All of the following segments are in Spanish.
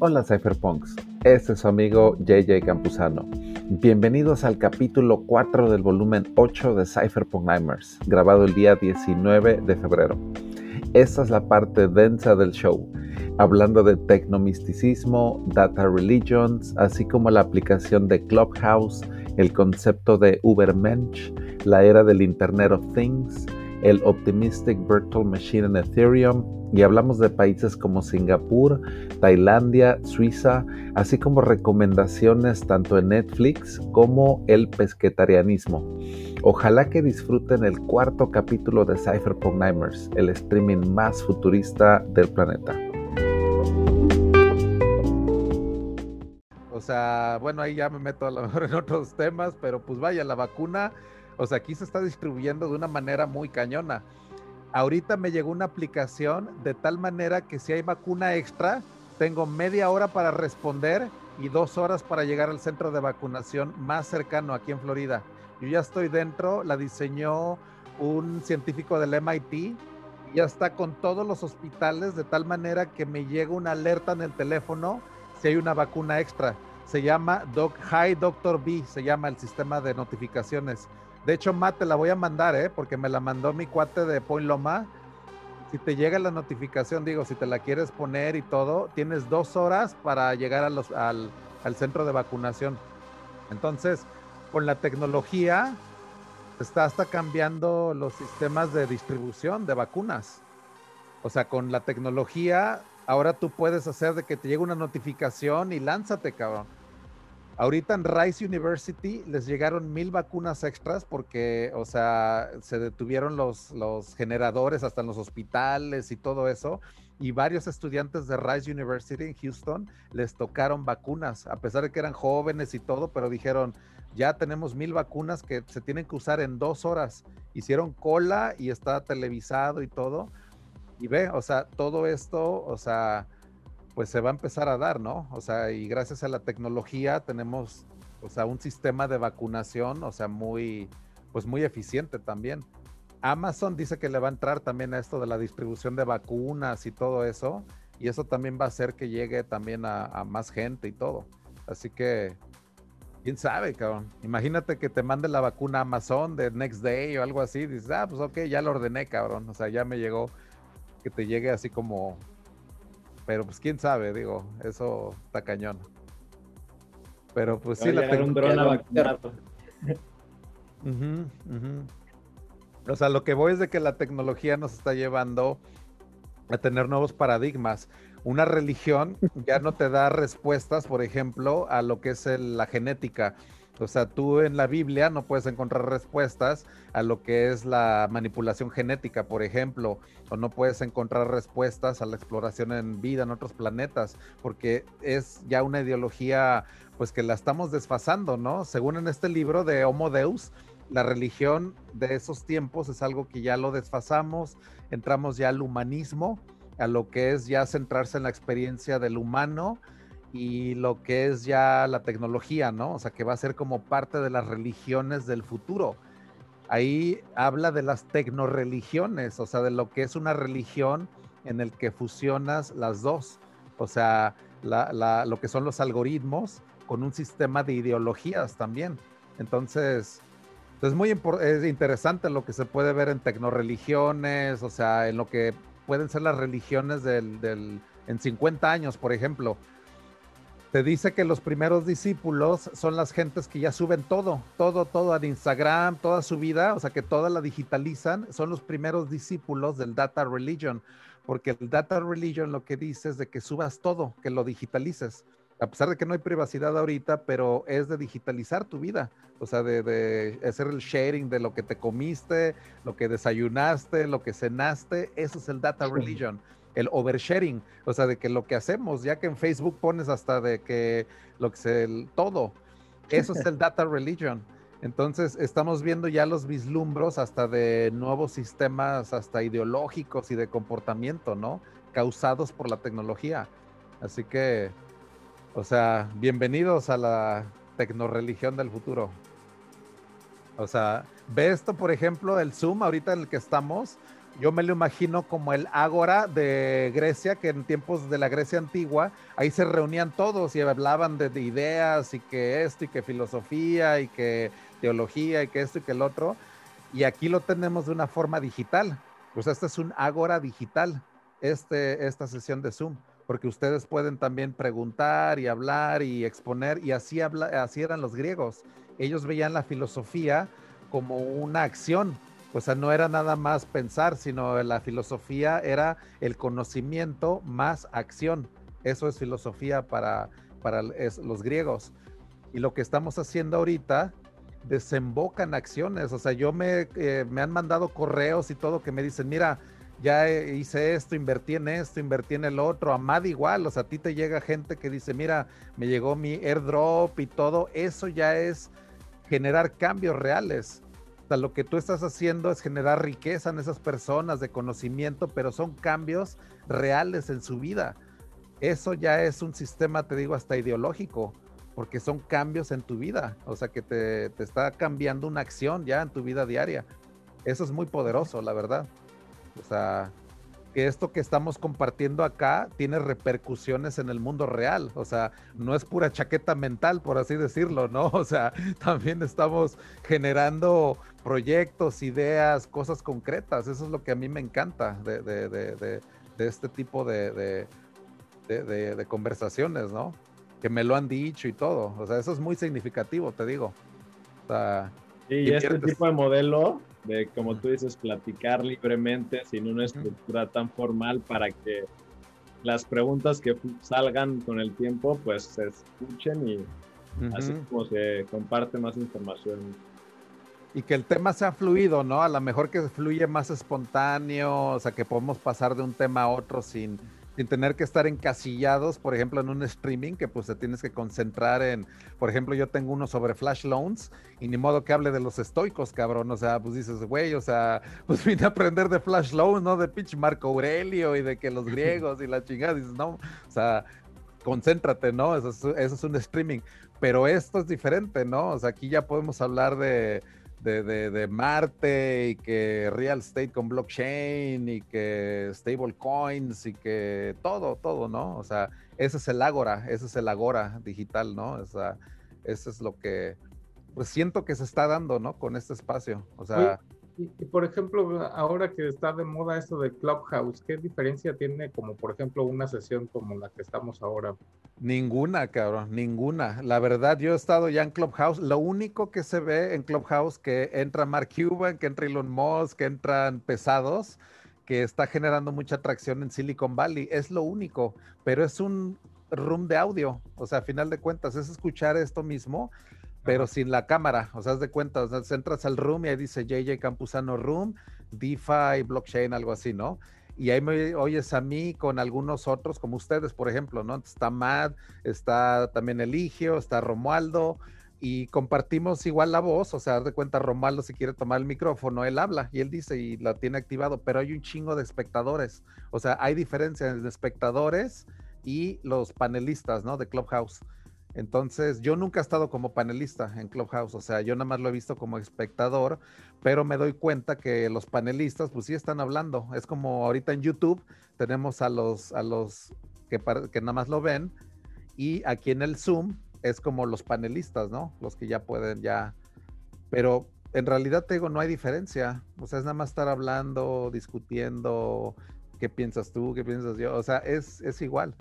Hola Cypherpunks, este es su amigo JJ Campuzano. Bienvenidos al capítulo 4 del volumen 8 de Cypherpunk Nightmares, grabado el día 19 de febrero. Esta es la parte densa del show, hablando de tecnomisticismo, data religions, así como la aplicación de Clubhouse, el concepto de Ubermensch, la era del Internet of Things, el Optimistic Virtual Machine en Ethereum y hablamos de países como Singapur, Tailandia, Suiza, así como recomendaciones tanto en Netflix como el pesquetarianismo. Ojalá que disfruten el cuarto capítulo de Cypherpunk Nightmares, el streaming más futurista del planeta. O sea, bueno, ahí ya me meto a lo mejor en otros temas, pero pues vaya, la vacuna o sea, aquí se está distribuyendo de una manera muy cañona. Ahorita me llegó una aplicación de tal manera que si hay vacuna extra, tengo media hora para responder y dos horas para llegar al centro de vacunación más cercano aquí en Florida. Yo ya estoy dentro, la diseñó un científico del MIT, ya está con todos los hospitales de tal manera que me llega una alerta en el teléfono si hay una vacuna extra. Se llama Doc, Hi Doctor B, se llama el sistema de notificaciones. De hecho, Matt, te la voy a mandar, ¿eh? Porque me la mandó mi cuate de Point Loma. Si te llega la notificación, digo, si te la quieres poner y todo, tienes dos horas para llegar a los, al, al centro de vacunación. Entonces, con la tecnología, está hasta cambiando los sistemas de distribución de vacunas. O sea, con la tecnología, ahora tú puedes hacer de que te llegue una notificación y lánzate, cabrón. Ahorita en Rice University les llegaron mil vacunas extras porque, o sea, se detuvieron los, los generadores hasta en los hospitales y todo eso. Y varios estudiantes de Rice University en Houston les tocaron vacunas, a pesar de que eran jóvenes y todo, pero dijeron, ya tenemos mil vacunas que se tienen que usar en dos horas. Hicieron cola y está televisado y todo. Y ve, o sea, todo esto, o sea, pues se va a empezar a dar, ¿no? O sea, y gracias a la tecnología tenemos, o sea, un sistema de vacunación, o sea, muy, pues muy eficiente también. Amazon dice que le va a entrar también a esto de la distribución de vacunas y todo eso, y eso también va a hacer que llegue también a, más gente y todo. Así que, quién sabe, cabrón. Imagínate que te mande la vacuna Amazon de Next Day o algo así, dices, ah, pues ok, ya lo ordené, cabrón. O sea, ya me llegó que te llegue así como pero pues quién sabe, digo, eso está cañón. Pero pues sí, la tecnología. O sea, lo que voy es de que la tecnología nos está llevando a tener nuevos paradigmas. Una religión ya no te da respuestas, por ejemplo, a lo que es la genética. O sea, tú en la Biblia no puedes encontrar respuestas a lo que es la manipulación genética, por ejemplo, o no puedes encontrar respuestas a la exploración en vida en otros planetas, porque es ya una ideología pues que la estamos desfasando, ¿no? Según en este libro de Homo Deus, la religión de esos tiempos es algo que ya lo desfasamos, entramos ya al humanismo, a lo que es ya centrarse en la experiencia del humano y lo que es ya la tecnología, ¿no? O sea, que va a ser como parte de las religiones del futuro. Ahí habla de las tecnoreligiones, o sea, de lo que es una religión en el que fusionas las dos, o sea, lo que son los algoritmos con un sistema de ideologías también. Entonces, es muy interesante lo que se puede ver en tecnoreligiones, o sea, en lo que pueden ser las religiones del, del, en 50 años, por ejemplo te dice que los primeros discípulos son las gentes que ya suben todo, todo, todo a Instagram, toda su vida, o sea que toda la digitalizan, son los primeros discípulos del Data Religion, porque el Data Religion lo que dice es de que subas todo, que lo digitalices. A pesar de que no hay privacidad ahorita, pero es de digitalizar tu vida, o sea, de, de hacer el sharing de lo que te comiste, lo que desayunaste, lo que cenaste, eso es el Data Religion el oversharing, o sea, de que lo que hacemos, ya que en Facebook pones hasta de que lo que se, el, todo, eso es el data religion. Entonces, estamos viendo ya los vislumbros hasta de nuevos sistemas, hasta ideológicos y de comportamiento, ¿no? Causados por la tecnología. Así que, o sea, bienvenidos a la tecnoreligión del futuro. O sea, ve esto, por ejemplo, el Zoom ahorita en el que estamos, yo me lo imagino como el ágora de Grecia, que en tiempos de la Grecia antigua, ahí se reunían todos y hablaban de, ideas y que esto y que filosofía y que teología y que esto y que el otro. Y aquí lo tenemos de una forma digital. Pues este es un ágora digital, este, esta sesión de Zoom, porque ustedes pueden también preguntar y hablar y exponer, y así, así eran los griegos. Ellos veían la filosofía como una acción, o sea, no era nada más pensar, sino la filosofía era el conocimiento más acción. Eso es filosofía para, para los griegos. Y lo que estamos haciendo ahorita desembocan acciones. O sea, yo me, eh, me han mandado correos y todo que me dicen, mira, ya hice esto, invertí en esto, invertí en el otro, Amad igual, o sea, a ti te llega gente que dice, mira, me llegó mi airdrop y todo, eso ya es generar cambios reales. Lo que tú estás haciendo es generar riqueza en esas personas de conocimiento, pero son cambios reales en su vida. Eso ya es un sistema, te digo, hasta ideológico, porque son cambios en tu vida. O sea, que te, te está cambiando una acción ya en tu vida diaria. Eso es muy poderoso, la verdad. O sea, que esto que estamos compartiendo acá tiene repercusiones en el mundo real. O sea, no es pura chaqueta mental, por así decirlo, ¿no? O sea, también estamos generando proyectos, ideas, cosas concretas. Eso es lo que a mí me encanta de, de, de, de este tipo de, conversaciones, ¿no? Que me lo han dicho y todo. O sea, eso es muy significativo, te digo. O sea, y este tipo de modelo de, como tú dices, platicar libremente sin una estructura tan formal para que las preguntas que salgan con el tiempo pues se escuchen y así como se comparte más información. Y que el tema sea fluido, ¿no? A lo mejor que fluye más espontáneo, o sea, que podemos pasar de un tema a otro sin, sin tener que estar encasillados, por ejemplo, en un streaming que pues te tienes que concentrar en, por ejemplo, yo tengo uno sobre flash loans y ni modo que hable de los estoicos, cabrón, o sea, pues dices, güey, o sea, pues vine a aprender de flash loans, ¿no? De pinche Marco Aurelio y de que los griegos y la chingada, dices, no, o sea, concéntrate, ¿no? Eso es, eso es un streaming, pero esto es diferente, ¿no? O sea, aquí ya podemos hablar de de, de, Marte y que real estate con blockchain y que stable coins y que todo, todo, ¿no? O sea, ese es el Agora, ese es el Agora digital, ¿no? O sea, eso es lo que pues siento que se está dando, ¿no? Con este espacio. O sea, y, por ejemplo, ahora que está de moda esto de Clubhouse, ¿qué diferencia tiene como por ejemplo una sesión como la que estamos ahora? Ninguna, cabrón, ninguna. La verdad, yo he estado ya en Clubhouse. Lo único que se ve en Clubhouse que entra Mark Cuban, que entra Elon Musk, que entran pesados, que está generando mucha atracción en Silicon Valley. Es lo único, pero es un room de audio. O sea, a final de cuentas, es escuchar esto mismo pero sin la cámara. O sea, haz de cuenta, o sea, entras al room y ahí dice JJ Campuzano Room, DeFi, blockchain, algo así, ¿no? Y ahí me oyes a mí con algunos otros, como ustedes, por ejemplo, ¿no? Está Mad, está también Eligio, está Romualdo, y compartimos igual la voz, o sea, haz de cuenta, Romualdo si quiere tomar el micrófono, él habla y él dice y la tiene activado, pero hay un chingo de espectadores, o sea, hay diferencia entre espectadores y los panelistas, ¿no? De Clubhouse. Entonces, yo nunca he estado como panelista en Clubhouse, o sea, yo nada más lo he visto como espectador, pero me doy cuenta que los panelistas, pues sí están hablando. Es como ahorita en YouTube tenemos a los, a los que, que nada más lo ven, y aquí en el Zoom es como los panelistas, ¿no? Los que ya pueden ya, pero en realidad te no hay diferencia, o sea, es nada más estar hablando, discutiendo, qué piensas tú, qué piensas yo, o sea, es, es igual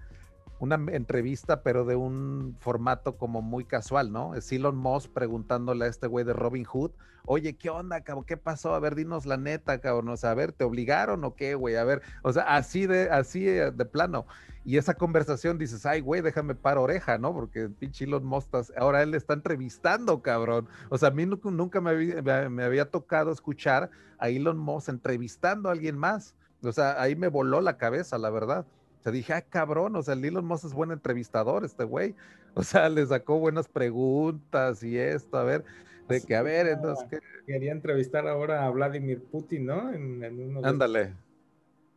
una entrevista, pero de un formato como muy casual, ¿no? Es Elon Musk preguntándole a este güey de Robin Hood, oye, ¿qué onda, cabrón? ¿Qué pasó? A ver, dinos la neta, cabrón. O sea, a ver, ¿te obligaron o qué, güey? A ver, o sea, así de, así eh, de plano. Y esa conversación dices, ay, güey, déjame par oreja, ¿no? Porque pinche Elon Musk, ahora él está entrevistando, cabrón. O sea, a mí nunca me había, me había tocado escuchar a Elon Musk entrevistando a alguien más. O sea, ahí me voló la cabeza, la verdad. Dije, ah, cabrón, o sea, el Elon Musk es buen entrevistador, este güey. O sea, le sacó buenas preguntas y esto, a ver, de que, a ver, entonces... ¿qué? Quería entrevistar ahora a Vladimir Putin, ¿no? Ándale.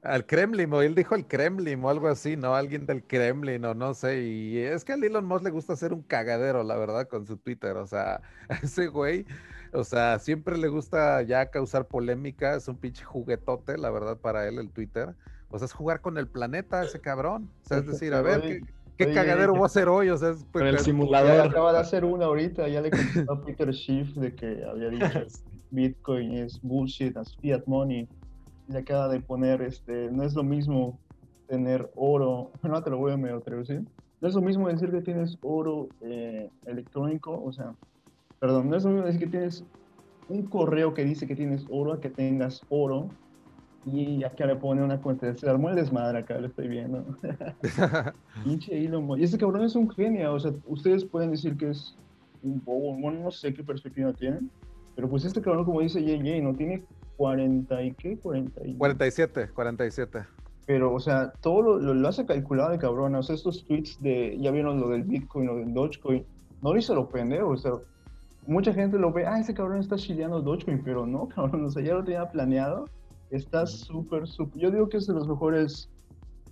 Al Kremlin, o él dijo el Kremlin o algo así, ¿no? Alguien del Kremlin o no sé. Y es que a Elon Musk le gusta hacer un cagadero, la verdad, con su Twitter. O sea, ese güey O sea, siempre le gusta ya causar polémica, es un pinche juguetote, la verdad, para él el Twitter. O sea, es jugar con el planeta ese cabrón. O sea, es decir, a ver, ¿qué, cagadero voy a hacer hoy? O sea, es, el simulador. acaba de hacer una ahorita, ya le contestó a Peter Schiff de que había dicho Bitcoin es bullshit, es fiat money. Y acaba de poner, este, no es lo mismo tener oro, no te lo voy a medio traducir, no es lo mismo decir que tienes oro eh, electrónico, o sea, perdón, no es lo mismo decir que tienes un correo que dice que tienes oro a que tengas oro y acá le pone una cuenta, se armó el desmadre acá, lo estoy viendo. Pinche Elon Y ese cabrón es un genio, o sea, ustedes pueden decir que es un bobo, bueno, no sé qué perspectiva tienen, pero pues este cabrón, como dice JJ, no tiene 40 y qué, 40 y... 47, 47. Pero, o sea, todo lo, lo, hace calculado de cabrón. O sea, estos tweets de, ya vieron lo del Bitcoin, lo del Dogecoin, no lo hizo lo pendejo. O sea, mucha gente lo ve, ah, ese cabrón está chileando Dogecoin, pero no, cabrón, o sea, ya lo tenía planeado. Está súper, súper. Yo digo que es de los mejores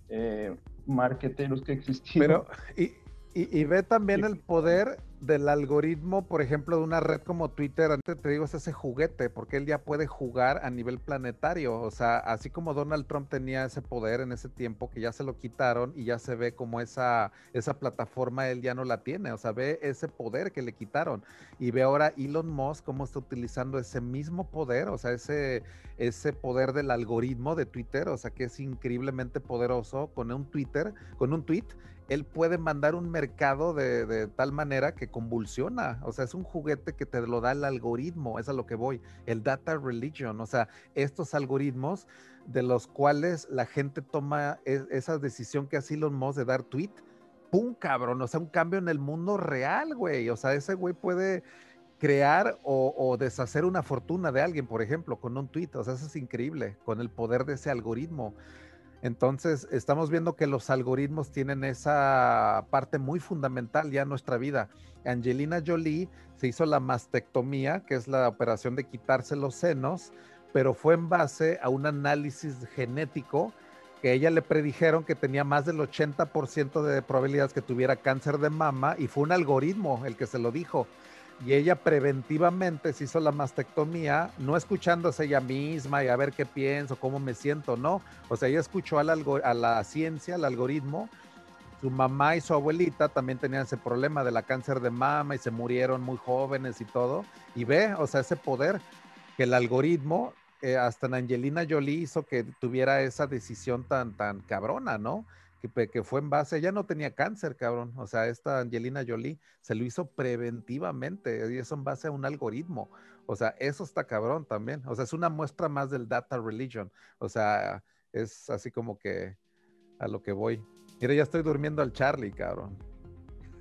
eh, marqueteros que existieron. Pero, y, y, ve también el poder del algoritmo, por ejemplo, de una red como Twitter, te digo, es ese juguete, porque él ya puede jugar a nivel planetario. O sea, así como Donald Trump tenía ese poder en ese tiempo, que ya se lo quitaron y ya se ve como esa, esa plataforma él ya no la tiene. O sea, ve ese poder que le quitaron. Y ve ahora Elon Musk cómo está utilizando ese mismo poder, o sea, ese, ese poder del algoritmo de Twitter, o sea, que es increíblemente poderoso con un Twitter, con un tweet él puede mandar un mercado de, tal manera que convulsiona. O sea, es un juguete que te lo da el algoritmo, es a lo que voy, el data religion. O sea, estos algoritmos de los cuales la gente toma e, esa decisión que hace Elon Musk de dar tweet, ¡pum, cabrón! O sea, un cambio en el mundo real, güey. O sea, ese güey puede crear o, o, deshacer una fortuna de alguien, por ejemplo, con un tweet. O sea, eso es increíble, con el poder de ese algoritmo. Entonces, estamos viendo que los algoritmos tienen esa parte muy fundamental ya en nuestra vida. Angelina Jolie se hizo la mastectomía, que es la operación de quitarse los senos, pero fue en base a un análisis genético que ella le predijeron que tenía más del 80% de probabilidades que tuviera cáncer de mama y fue un algoritmo el que se lo dijo y ella preventivamente se hizo la mastectomía, no escuchándose ella misma y a ver qué pienso, cómo me siento, no. O sea, ella escuchó a la ciencia, al algoritmo. Su mamá y su abuelita también tenían ese problema de la cáncer de mama y se murieron muy jóvenes y todo. Y ve, o sea, ese poder que el algoritmo, eh, hasta en Angelina Jolie hizo que tuviera esa decisión tan, tan cabrona, ¿no? Que, fue en base, ella no tenía cáncer, cabrón. O sea, esta Angelina Jolie se lo hizo preventivamente y eso en base a un algoritmo. O sea, eso está cabrón también. O sea, es una muestra más del data religion. O sea, es así como que a lo que voy. Mira, ya estoy durmiendo al Charlie, cabrón.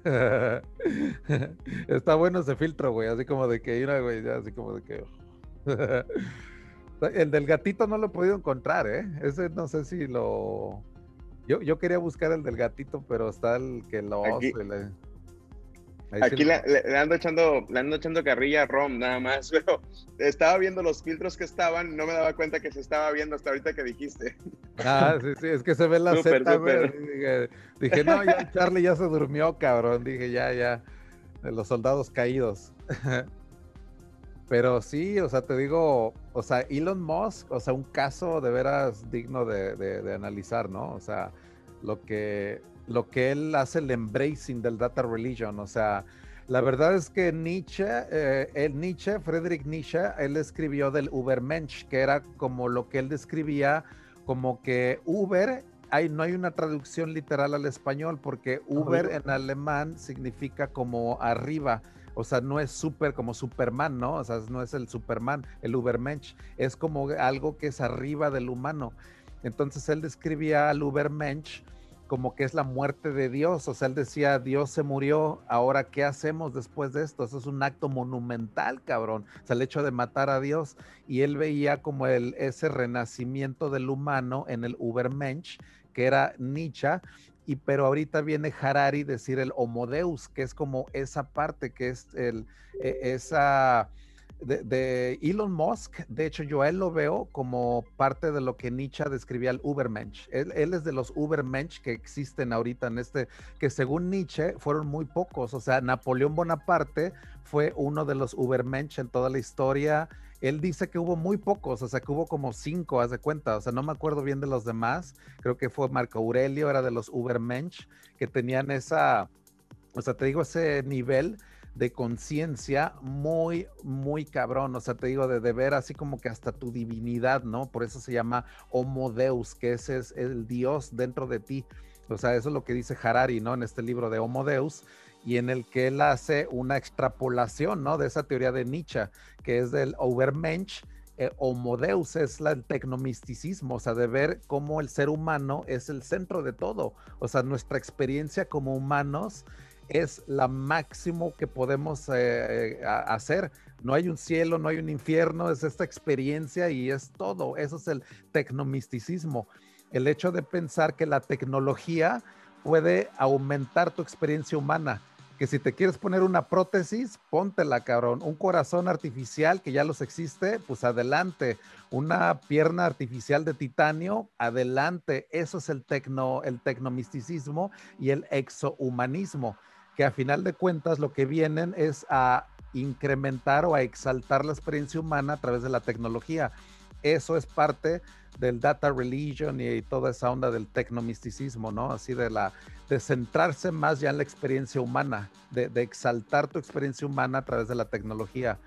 está bueno ese filtro, güey. Así como de que, mira, güey, así como de que. El del gatito no lo he podido encontrar, ¿eh? Ese no sé si lo yo, yo quería buscar el del gatito, pero está el que lo Aquí, aquí le, ando echando, le ando echando carrilla a Rom, nada más, pero estaba viendo los filtros que estaban, no me daba cuenta que se estaba viendo hasta ahorita que dijiste. Ah, sí, sí, es que se ve la Z, güey. Dije, dije, no, ya Charlie ya se durmió, cabrón. Dije, ya, ya, de los soldados caídos. Pero sí, o sea, te digo, o sea, Elon Musk, o sea, un caso de veras digno de, analizar, ¿no? O sea, lo que, lo que él hace, el embracing del data religion, o sea, la verdad es que Nietzsche, eh, el Nietzsche, Friedrich Nietzsche, él escribió del Ubermensch, que era como lo que él describía como que Uber, hay, no hay una traducción literal al español, porque Uber en alemán significa como arriba. O sea, no es súper como Superman, ¿no? O sea, no es el Superman, el Ubermensch. Es como algo que es arriba del humano. Entonces él describía al Ubermensch como que es la muerte de Dios. O sea, él decía, Dios se murió, ahora ¿qué hacemos después de esto? Eso es un acto monumental, cabrón. O sea, el hecho de matar a Dios. Y él veía como el, ese renacimiento del humano en el Ubermensch, que era Nietzsche, y pero ahorita viene Harari decir el Homo Deus, que es como esa parte, que es el, e, esa, de, Elon Musk, de hecho yo a él lo veo como parte de lo que Nietzsche describía el Ubermensch. Él, él, es de los Ubermensch que existen ahorita en este, que según Nietzsche fueron muy pocos, o sea, Napoleón Bonaparte fue uno de los Ubermensch en toda la historia. Él dice que hubo muy pocos, o sea, que hubo como cinco, haz de cuenta, o sea, no me acuerdo bien de los demás, creo que fue Marco Aurelio, era de los Ubermensch, que tenían esa, o sea, te digo, ese nivel de conciencia muy, muy cabrón. O sea, te digo, de, ver así como que hasta tu divinidad, ¿no? Por eso se llama Homo Deus, que ese es el Dios dentro de ti. O sea, eso es lo que dice Harari, ¿no? En este libro de Homo Deus, y en el que él hace una extrapolación, ¿no? De esa teoría de Nietzsche, que es del Overmensch. Eh, Homo Deus es la, el tecnomisticismo, o sea, de ver cómo el ser humano es el centro de todo. O sea, nuestra experiencia como humanos es la máximo que podemos eh, hacer. No hay un cielo, no hay un infierno, es esta experiencia y es todo. Eso es el tecnomisticismo. El hecho de pensar que la tecnología puede aumentar tu experiencia humana. Que si te quieres poner una prótesis, póntela, cabrón. Un corazón artificial, que ya los existe, pues adelante. Una pierna artificial de titanio, adelante. Eso es el, tecno, el tecnomisticismo y el exohumanismo que a final de cuentas lo que vienen es a incrementar o a exaltar la experiencia humana a través de la tecnología. Eso es parte del data religion y, toda esa onda del tecnomisticismo, ¿no? Así de la de centrarse más ya en la experiencia humana, de, de exaltar tu experiencia humana a través de la tecnología.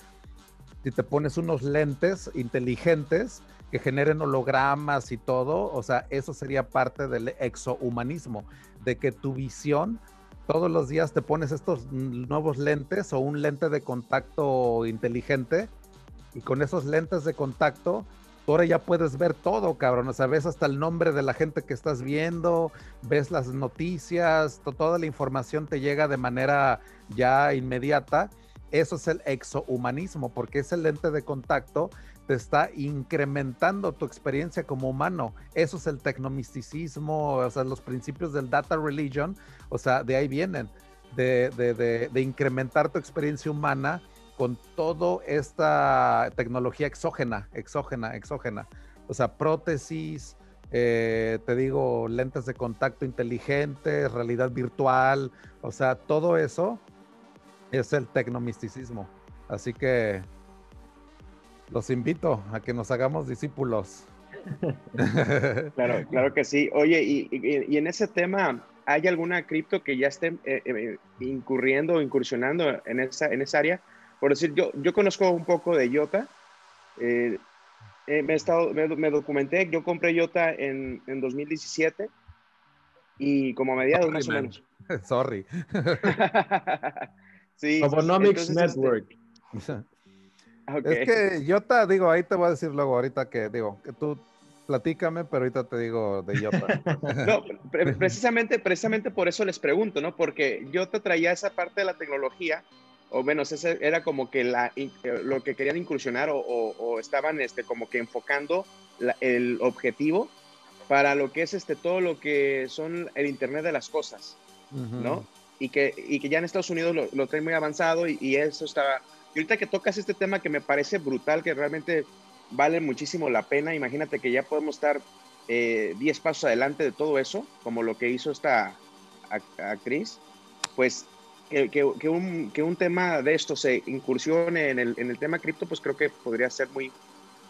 Si te pones unos lentes inteligentes que generen hologramas y todo, o sea, eso sería parte del exohumanismo, de que tu visión todos los días te pones estos nuevos lentes o un lente de contacto inteligente y con esos lentes de contacto, tú ahora ya puedes ver todo, cabrón. O sea, ves hasta el nombre de la gente que estás viendo, ves las noticias, toda la información te llega de manera ya inmediata. Eso es el exohumanismo, porque ese lente de contacto te está incrementando tu experiencia como humano. Eso es el tecnomisticismo, o sea, los principios del data religion, o sea, de ahí vienen, de, de, incrementar tu experiencia humana con toda esta tecnología exógena, exógena, exógena. O sea, prótesis, eh, te digo, lentes de contacto inteligentes, realidad virtual, o sea, todo eso es el tecnomisticismo. Así que los invito a que nos hagamos discípulos. claro, claro que sí. Oye, y, en ese tema, ¿hay alguna cripto que ya esté eh, eh, incurriendo o incursionando en esa, en esa área? Por decir, yo, yo conozco un poco de IOTA. Eh, me, he estado, me, documenté, yo compré IOTA en, en 2017 y como a mediados más o menos. Sorry. sí, Economics este, Network. Es que yo te digo, ahí te voy a decir luego, ahorita que digo, que tú platícame, pero ahorita te digo de Yota. no, precisamente, precisamente por eso les pregunto, ¿no? Porque yo te traía esa parte de la tecnología, o menos ese era como que la, lo que querían incursionar o, estaban este, como que enfocando el objetivo para lo que es este, todo lo que son el Internet de las cosas, ¿no? Y que, y que ya en Estados Unidos lo, lo traen muy avanzado y, y eso está y ahorita que tocas este tema que me parece brutal, que realmente vale muchísimo la pena, imagínate que ya podemos estar 10 eh, pasos adelante de todo eso, como lo que hizo esta actriz, pues que, un, que, un, tema de esto se incursione en el, en el tema cripto, pues creo que podría ser muy,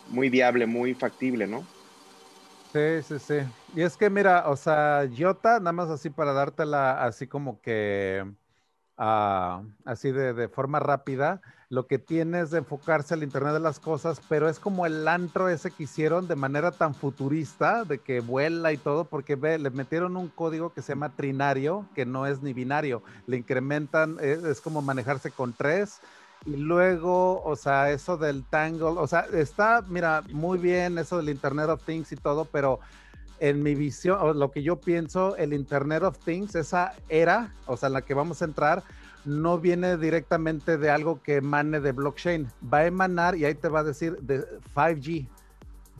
muy viable, muy factible, ¿no? Sí, sí, sí. Y es que mira, o sea, Jota, nada más así para dártela así como que, así de, de forma rápida, lo que tiene es de enfocarse al Internet de las Cosas, pero es como el antro ese que hicieron de manera tan futurista, de que vuela y todo, porque ve, le metieron un código que se llama trinario, que no es ni binario, le incrementan, es, es como manejarse con tres, y luego, o sea, eso del tangle, o sea, está, mira, muy bien eso del Internet of Things y todo, pero en mi visión, o lo que yo pienso, el Internet of Things, esa era, o sea, la que vamos a entrar, no viene directamente de algo que emane de blockchain, va a emanar y ahí te va a decir de 5G.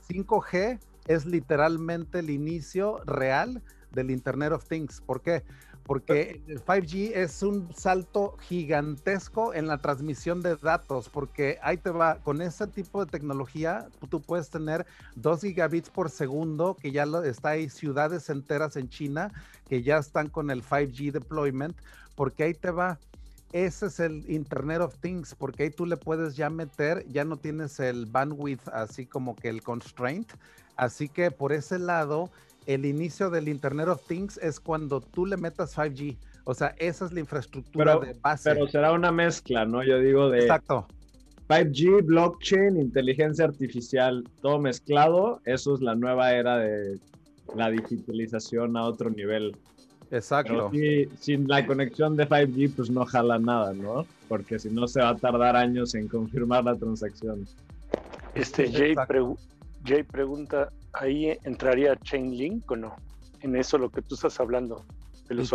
5G es literalmente el inicio real del Internet of Things. ¿Por qué? Porque el 5G es un salto gigantesco en la transmisión de datos, porque ahí te va, con ese tipo de tecnología, tú puedes tener 2 gigabits por segundo, que ya lo, está ahí ciudades enteras en China que ya están con el 5G deployment, porque ahí te va. Ese es el Internet of Things, porque ahí tú le puedes ya meter, ya no tienes el bandwidth así como que el constraint. Así que por ese lado, el inicio del Internet of Things es cuando tú le metas 5G. O sea, esa es la infraestructura de base. Pero será una mezcla, ¿no? Yo digo de... Exacto. 5G, blockchain, inteligencia artificial, todo mezclado. Eso es la nueva era de la digitalización a otro nivel. Exacto. sin la conexión de 5G, pues no jala nada, ¿no? Porque si no se va a tardar años en confirmar la transacción. Este Jay, Jay pregunta, ¿ahí entraría Chainlink o no? En eso lo que tú estás hablando.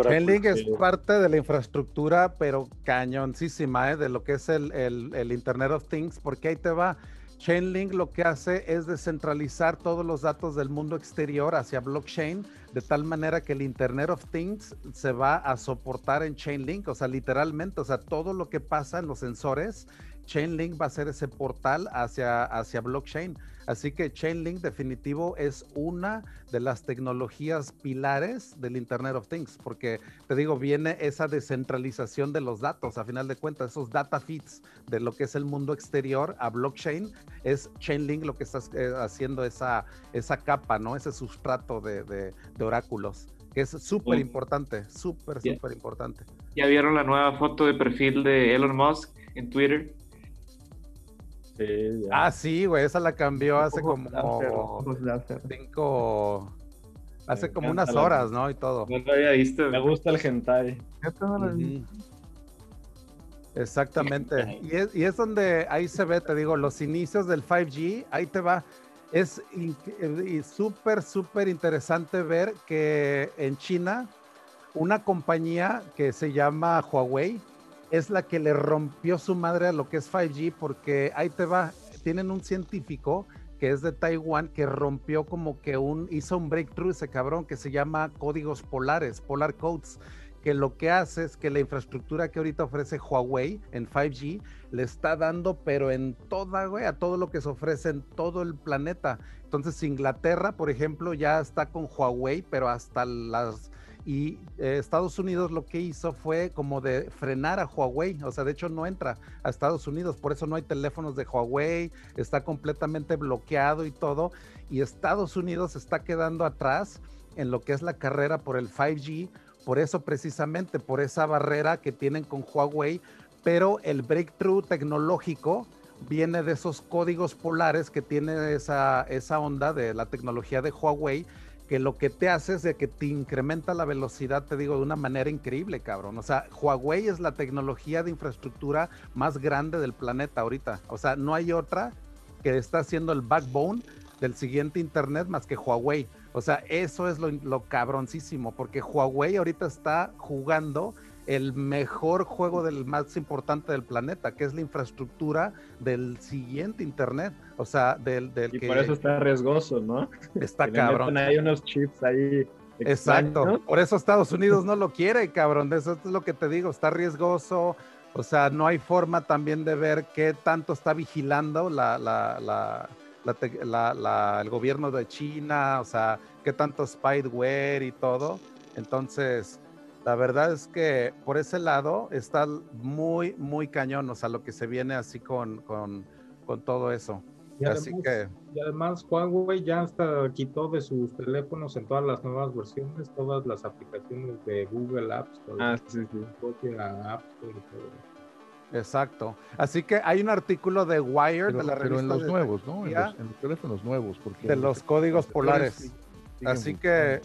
Chainlink es parte de la infraestructura, pero cañoncísima, ¿eh? de lo que es el, el, Internet of Things, porque ahí te va. Chainlink lo que hace es descentralizar todos los datos del mundo exterior hacia blockchain, de tal manera que el Internet of Things se va a soportar en Chainlink, o sea, literalmente, o sea, todo lo que pasa en los sensores Chainlink va a ser ese portal hacia, hacia blockchain. Así que Chainlink definitivo es una de las tecnologías pilares del Internet of Things, porque te digo, viene esa descentralización de los datos, a final de cuentas, esos data feeds de lo que es el mundo exterior a blockchain, es Chainlink lo que está eh, haciendo esa, esa capa, ¿no? Ese sustrato de, de, oráculos, que es súper importante, súper, súper importante. ¿Ya vieron la nueva foto de perfil de Elon Musk en Twitter? Ah, sí, güey, esa la cambió hace como cinco, hace como unas horas, ¿no? Y todo. No lo había visto. Me gusta el hentai. Exactamente. y, es, y es donde ahí se ve, te digo, los inicios del 5G, ahí te va. Es súper, súper interesante ver que en China, una compañía que se llama Huawei, es la que le rompió su madre a lo que es 5G, porque ahí te va, tienen un científico que es de Taiwán, que rompió como que un, hizo un breakthrough ese cabrón que se llama códigos polares, polar codes, que lo que hace es que la infraestructura que ahorita ofrece Huawei en 5G le está dando, pero en toda, güey, a todo lo que se ofrece en todo el planeta. Entonces Inglaterra, por ejemplo, ya está con Huawei, pero hasta las y eh, Estados Unidos lo que hizo fue como de frenar a Huawei, o sea, de hecho no entra a Estados Unidos, por eso no hay teléfonos de Huawei, está completamente bloqueado y todo, y Estados Unidos está quedando atrás en lo que es la carrera por el 5G, por eso precisamente, por esa barrera que tienen con Huawei, pero el breakthrough tecnológico viene de esos códigos polares que tiene esa, esa onda de la tecnología de Huawei, que lo que te hace es de que te incrementa la velocidad, te digo, de una manera increíble, cabrón. O sea, Huawei es la tecnología de infraestructura más grande del planeta ahorita. O sea, no hay otra que está haciendo el backbone del siguiente Internet más que Huawei. O sea, eso es lo, lo cabroncísimo, porque Huawei ahorita está jugando el mejor juego del más importante del planeta, que es la infraestructura del siguiente Internet. O sea, del, del y por eso está riesgoso, ¿no? Está cabrón. Hay unos chips ahí. Exacto. Por eso Estados Unidos no lo quiere, cabrón. Eso es lo que te digo. Está riesgoso. O sea, no hay forma también de ver qué tanto está vigilando la, la, la, el gobierno de China, o sea, qué tanto spyware y todo. Entonces, la verdad es que por ese lado está muy, muy cañón, o sea, lo que se viene así con, con, con todo eso. Y además, así que... y además Huawei ya hasta quitó de sus teléfonos en todas las nuevas versiones todas las aplicaciones de Google Apps. Ah, sí, sí. Exacto. Así que hay un artículo de Wired de la revista. Pero en los nuevos, ¿no? En los, teléfonos nuevos. Porque de los códigos polares. Así que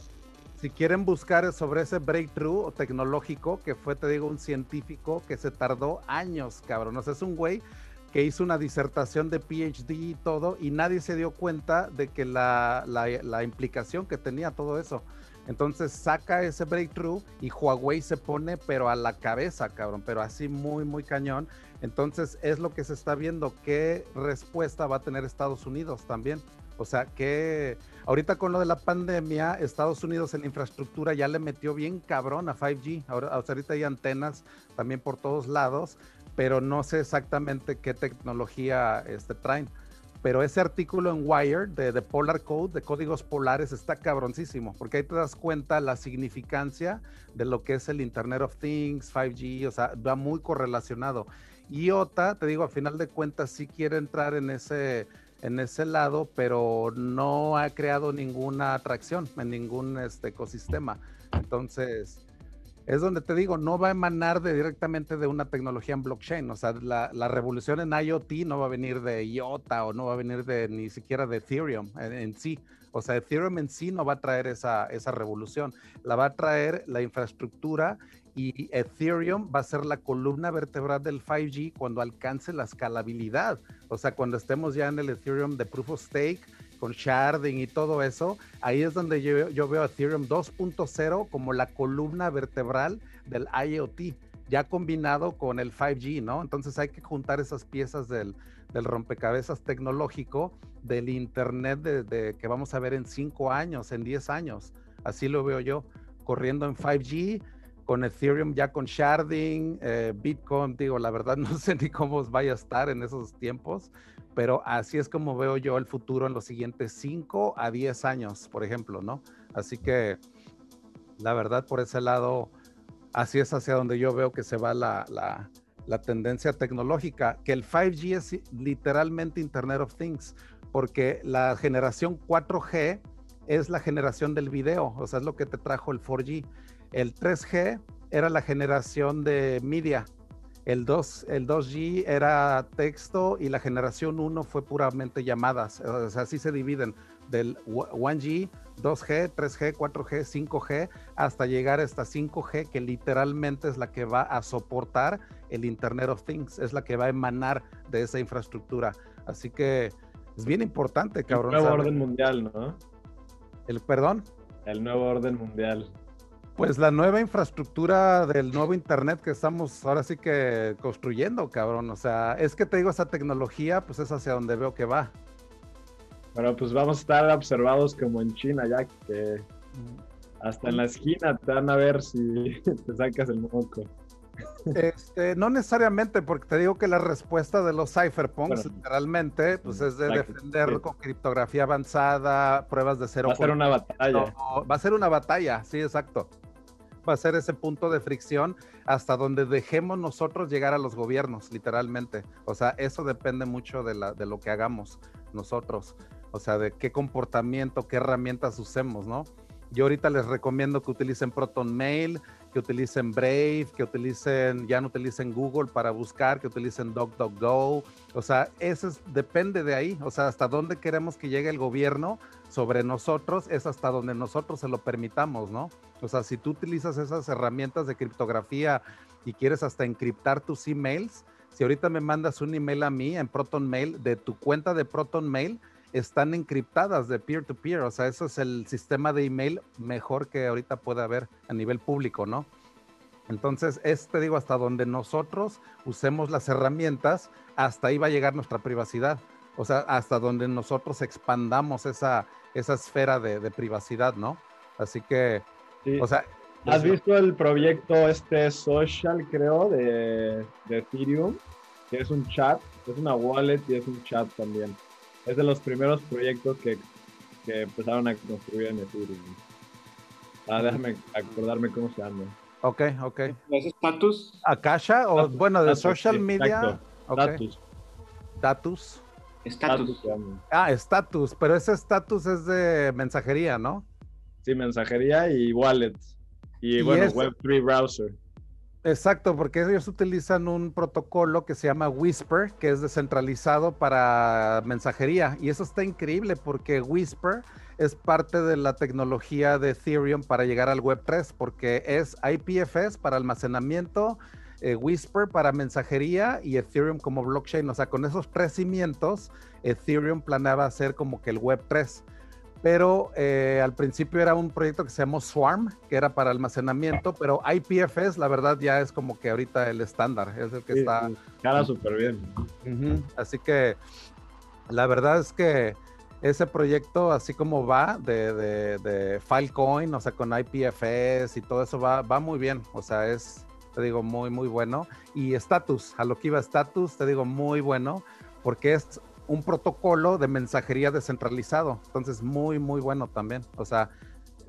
si quieren buscar sobre ese breakthrough tecnológico, que fue, te digo, un científico que se tardó años, cabrón. O sea, es un güey que hizo una disertación de PhD y todo, y nadie se dio cuenta de que la, la, implicación que tenía todo eso. Entonces saca ese breakthrough y Huawei se pone, pero a la cabeza, cabrón, pero así muy, muy cañón. Entonces es lo que se está viendo, qué respuesta va a tener Estados Unidos también. O sea, que ahorita con lo de la pandemia, Estados Unidos en infraestructura ya le metió bien cabrón a 5G. Ahora, ahorita hay antenas también por todos lados, pero no sé exactamente qué tecnología este, traen. Pero ese artículo en Wired de, de, Polar Code, de códigos polares, está cabroncísimo, porque ahí te das cuenta la significancia de lo que es el Internet of Things, 5G, o sea, va muy correlacionado. IOTA, te digo, a final de cuentas sí quiere entrar en ese, en ese lado, pero no ha creado ninguna atracción en ningún este, ecosistema. Entonces, es donde te digo, no va a emanar de, directamente de una tecnología en blockchain. O sea, la, la, revolución en IoT no va a venir de IOTA o no va a venir de ni siquiera de Ethereum en, sí. O sea, Ethereum en sí no va a traer esa, esa revolución. La va a traer la infraestructura y Ethereum va a ser la columna vertebral del 5G cuando alcance la escalabilidad. O sea, cuando estemos ya en el Ethereum de Proof of Stake, con sharding y todo eso, ahí es donde yo, veo Ethereum 2.0 como la columna vertebral del IoT, ya combinado con el 5G, ¿no? Entonces hay que juntar esas piezas del, rompecabezas tecnológico del Internet de, que vamos a ver en 5 años, en 10 años. Así lo veo yo, corriendo en 5G con Ethereum ya con sharding, eh, Bitcoin, digo, la verdad no sé ni cómo vaya a estar en esos tiempos, pero así es como veo yo el futuro en los siguientes 5 a 10 años, por ejemplo, ¿no? Así que la verdad por ese lado, así es hacia donde yo veo que se va la, la, la tendencia tecnológica, que el 5G es literalmente Internet of Things, porque la generación 4G es la generación del video, o sea, es lo que te trajo el 4G. El 3G era la generación de media. El, 2, el 2G era texto y la generación 1 fue puramente llamadas. O sea, así se dividen del 1G, 2G, 3G, 4G, 5G, hasta llegar a esta 5G, que literalmente es la que va a soportar el Internet of Things, es la que va a emanar de esa infraestructura. Así que es bien importante, cabrón. El nuevo orden mundial, ¿no? El perdón. El nuevo orden mundial. Pues la nueva infraestructura del nuevo Internet que estamos ahora sí que construyendo, cabrón. O sea, es que te digo, esa tecnología, pues es hacia donde veo que va. Bueno, pues vamos a estar observados como en China, ya que hasta en la esquina te van a ver si te sacas el moco. Este, no necesariamente, porque te digo que la respuesta de los cypherpunks, literalmente, pues es de defender con criptografía avanzada, pruebas de cero. Va a ser una batalla. Va a ser una batalla, sí, exacto. Va a ser ese punto de fricción hasta donde dejemos nosotros llegar a los gobiernos, literalmente. O sea, eso depende mucho de, lo que hagamos nosotros. O sea, de qué comportamiento, qué herramientas usemos, ¿no? Yo ahorita les recomiendo que utilicen Proton Mail, que utilicen Brave, que utilicen, ya no utilicen Google para buscar, que utilicen DuckDuckGo. O sea, eso depende de ahí. O sea, hasta dónde queremos que llegue el gobierno sobre nosotros es hasta donde nosotros se lo permitamos, ¿no? O sea, si tú utilizas esas herramientas de criptografía y quieres hasta encriptar tus emails, si ahorita me mandas un email a mí en Proton Mail de tu cuenta de Proton Mail, están encriptadas de peer-to-peer, o sea, eso es el sistema de email mejor que ahorita puede haber a nivel público, ¿no? Entonces, es, te digo, hasta donde nosotros usemos las herramientas, hasta ahí va a llegar nuestra privacidad. O sea, hasta donde nosotros expandamos esa, esa esfera de, privacidad, ¿no? Así que, o sea... ¿Has visto el proyecto este social, creo, de, de Ethereum? Que es un chat, es una wallet y es un chat también. Es de los primeros proyectos que, que empezaron a construir en Ethereum. Ah, déjame acordarme cómo se llama. Ok, ok. ¿Es status? ¿Akasha? O bueno, de social media. Status. Status. Status. Ah, status, pero ese status es de mensajería, ¿no? Sí, mensajería y wallet. Y, bueno, Web3 browser. Exacto, porque ellos utilizan un protocolo que se llama Whisper, que es descentralizado para mensajería. Y eso está increíble porque Whisper es parte de la tecnología de Ethereum para llegar al Web3, porque es IPFS para almacenamiento, eh, Whisper para mensajería y Ethereum como blockchain. O sea, con esos tres cimientos, Ethereum planeaba hacer como que el Web3 pero eh, al principio era un proyecto que se llamó Swarm, que era para almacenamiento, pero IPFS, la verdad, ya es como que ahorita el estándar, es el que está... Cara súper bien. Así que la verdad es que ese proyecto, así como va de, de, Filecoin, o sea, con IPFS y todo eso, va, va muy bien. O sea, es, te digo, muy, muy bueno. Y Status, a lo que iba Status, te digo, muy bueno, porque es un protocolo de mensajería descentralizado. Entonces, muy, muy bueno también. O sea,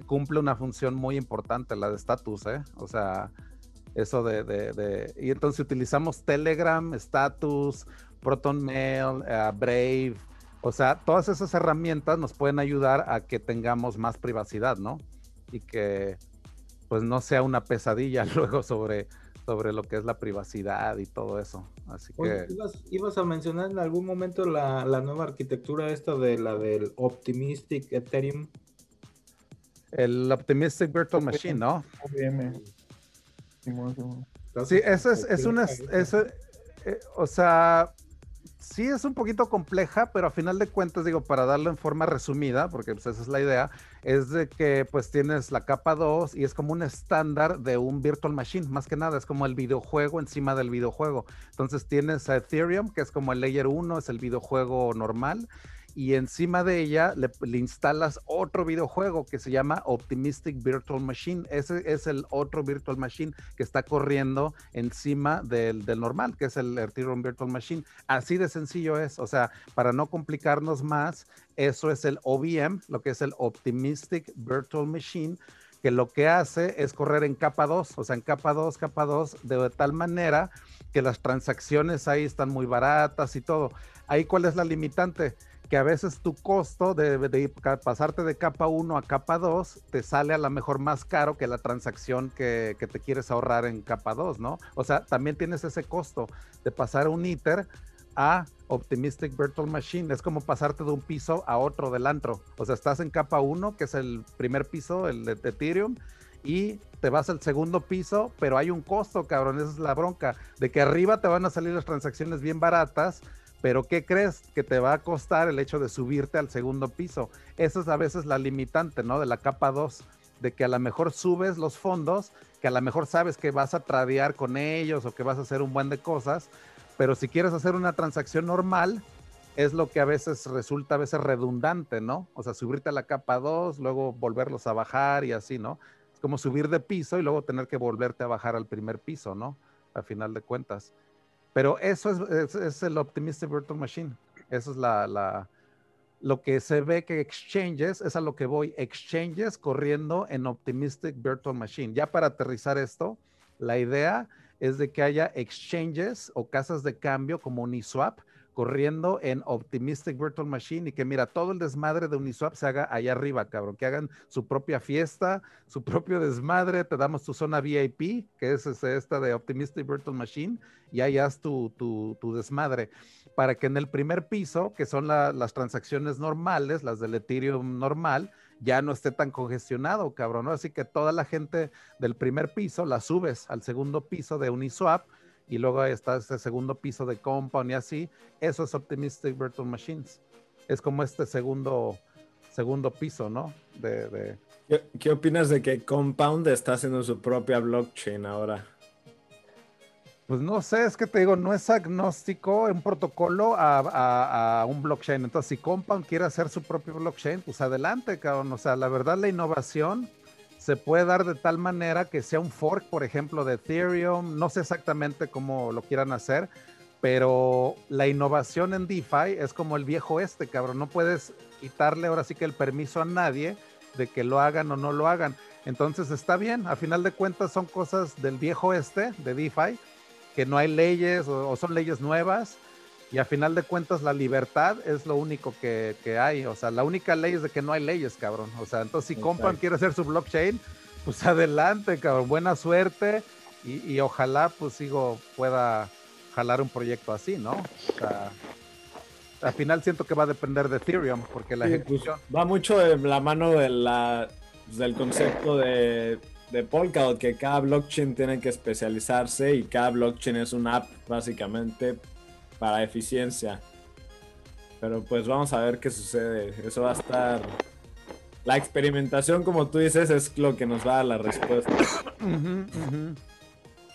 cumple una función muy importante, la de Status, ¿eh? O sea, eso de, y entonces utilizamos Telegram, Status, ProtonMail, uh, Brave, o sea, todas esas herramientas nos pueden ayudar a que tengamos más privacidad, ¿no? Y que pues no sea una pesadilla luego sobre, sobre lo que es la privacidad y todo eso. Así que... Ibas, a mencionar en algún momento la, nueva arquitectura esta de la del Optimistic Ethereum. El Optimistic Virtual Machine, ¿no? Sí, eso es, es una... Eso, eh, o sea, sí es un poquito compleja, pero a final de cuentas, digo, para darlo en forma resumida, porque pues, esa es la idea, es de que pues tienes la capa 2 y es como un estándar de un virtual machine, más que nada, es como el videojuego encima del videojuego. Entonces tienes a Ethereum, que es como el layer 1, es el videojuego normal, y encima de ella le, instalas otro videojuego que se llama Optimistic Virtual Machine. Ese es el otro Virtual Machine que está corriendo encima del, normal, que es el Ethereum Virtual Machine. Así de sencillo es. O sea, para no complicarnos más, eso es el OVM, lo que es el Optimistic Virtual Machine que lo que hace es correr en capa 2, o sea, en capa 2, capa 2, de tal manera que las transacciones ahí están muy baratas y todo. Ahí, ¿cuál es la limitante? Que a veces tu costo de, de, pasarte de capa 1 a capa 2 te sale a lo mejor más caro que la transacción que, que, te quieres ahorrar en capa 2, ¿no? O sea, también tienes ese costo de pasar un ITER a Optimistic Virtual Machine. Es como pasarte de un piso a otro del antro. O sea, estás en capa 1, que es el primer piso, el de Ethereum, y te vas al segundo piso, pero hay un costo, cabrón. Esa es la bronca. De que arriba te van a salir las transacciones bien baratas pero ¿qué crees que te va a costar el hecho de subirte al segundo piso? Esa es a veces la limitante, ¿no? De la capa 2, de que a lo mejor subes los fondos, que a lo mejor sabes que vas a tradear con ellos o que vas a hacer un buen de cosas, pero si quieres hacer una transacción normal, es lo que a veces resulta a veces redundante, ¿no? O sea, subirte a la capa 2, luego volverlos a bajar y así, ¿no? Es como subir de piso y luego tener que volverte a bajar al primer piso, ¿no? A final de cuentas. Pero eso es, el Optimistic Virtual Machine. Eso es la, la, lo que se ve que exchanges, es a lo que voy, exchanges corriendo en Optimistic Virtual Machine. Ya para aterrizar esto, la idea es de que haya exchanges o casas de cambio como Uniswap corriendo en Optimistic Virtual Machine y que mira, todo el desmadre de Uniswap se haga allá arriba, cabrón, que hagan su propia fiesta, su propio desmadre, te damos tu zona VIP, que es esta de Optimistic Virtual Machine, y ahí haz tu, desmadre, para que en el primer piso, que son las transacciones normales, las del Ethereum normal, ya no esté tan congestionado, cabrón, ¿no? Así que toda la gente del primer piso la subes al segundo piso de Uniswap, y luego está ese segundo piso de Compound y así. Eso es Optimistic Virtual Machines. Es como este segundo, segundo piso, ¿no? De, ¿Qué, opinas de que Compound está haciendo su propia blockchain ahora? Pues no sé, es que te digo, no es agnóstico un protocolo a, a, un blockchain. Entonces, si Compound quiere hacer su propio blockchain, pues adelante, cabrón. O sea, la verdad, la innovación se puede dar de tal manera que sea un fork, por ejemplo, de Ethereum. No sé exactamente cómo lo quieran hacer, pero la innovación en DeFi es como el viejo este, cabrón. No puedes quitarle ahora sí que el permiso a nadie de que lo hagan o no lo hagan. Entonces está bien, a final de cuentas son cosas del viejo este, de DeFi, que no hay leyes o son leyes nuevas y a final de cuentas la libertad es lo único que, hay. O sea, la única ley es de que no hay leyes, cabrón. O sea, entonces si Compound quiere hacer su blockchain, pues adelante, cabrón. Buena suerte y, ojalá pues sigo pueda jalar un proyecto así, ¿no? O sea, al final siento que va a depender de Ethereum porque la pues, ejecución... va mucho de la mano de la, pues, del concepto de, de Polkadot, que cada blockchain tiene que especializarse y cada blockchain es una app básicamente para eficiencia. Pero pues vamos a ver qué sucede. Eso va a estar... La experimentación, como tú dices, es lo que nos va a dar la respuesta.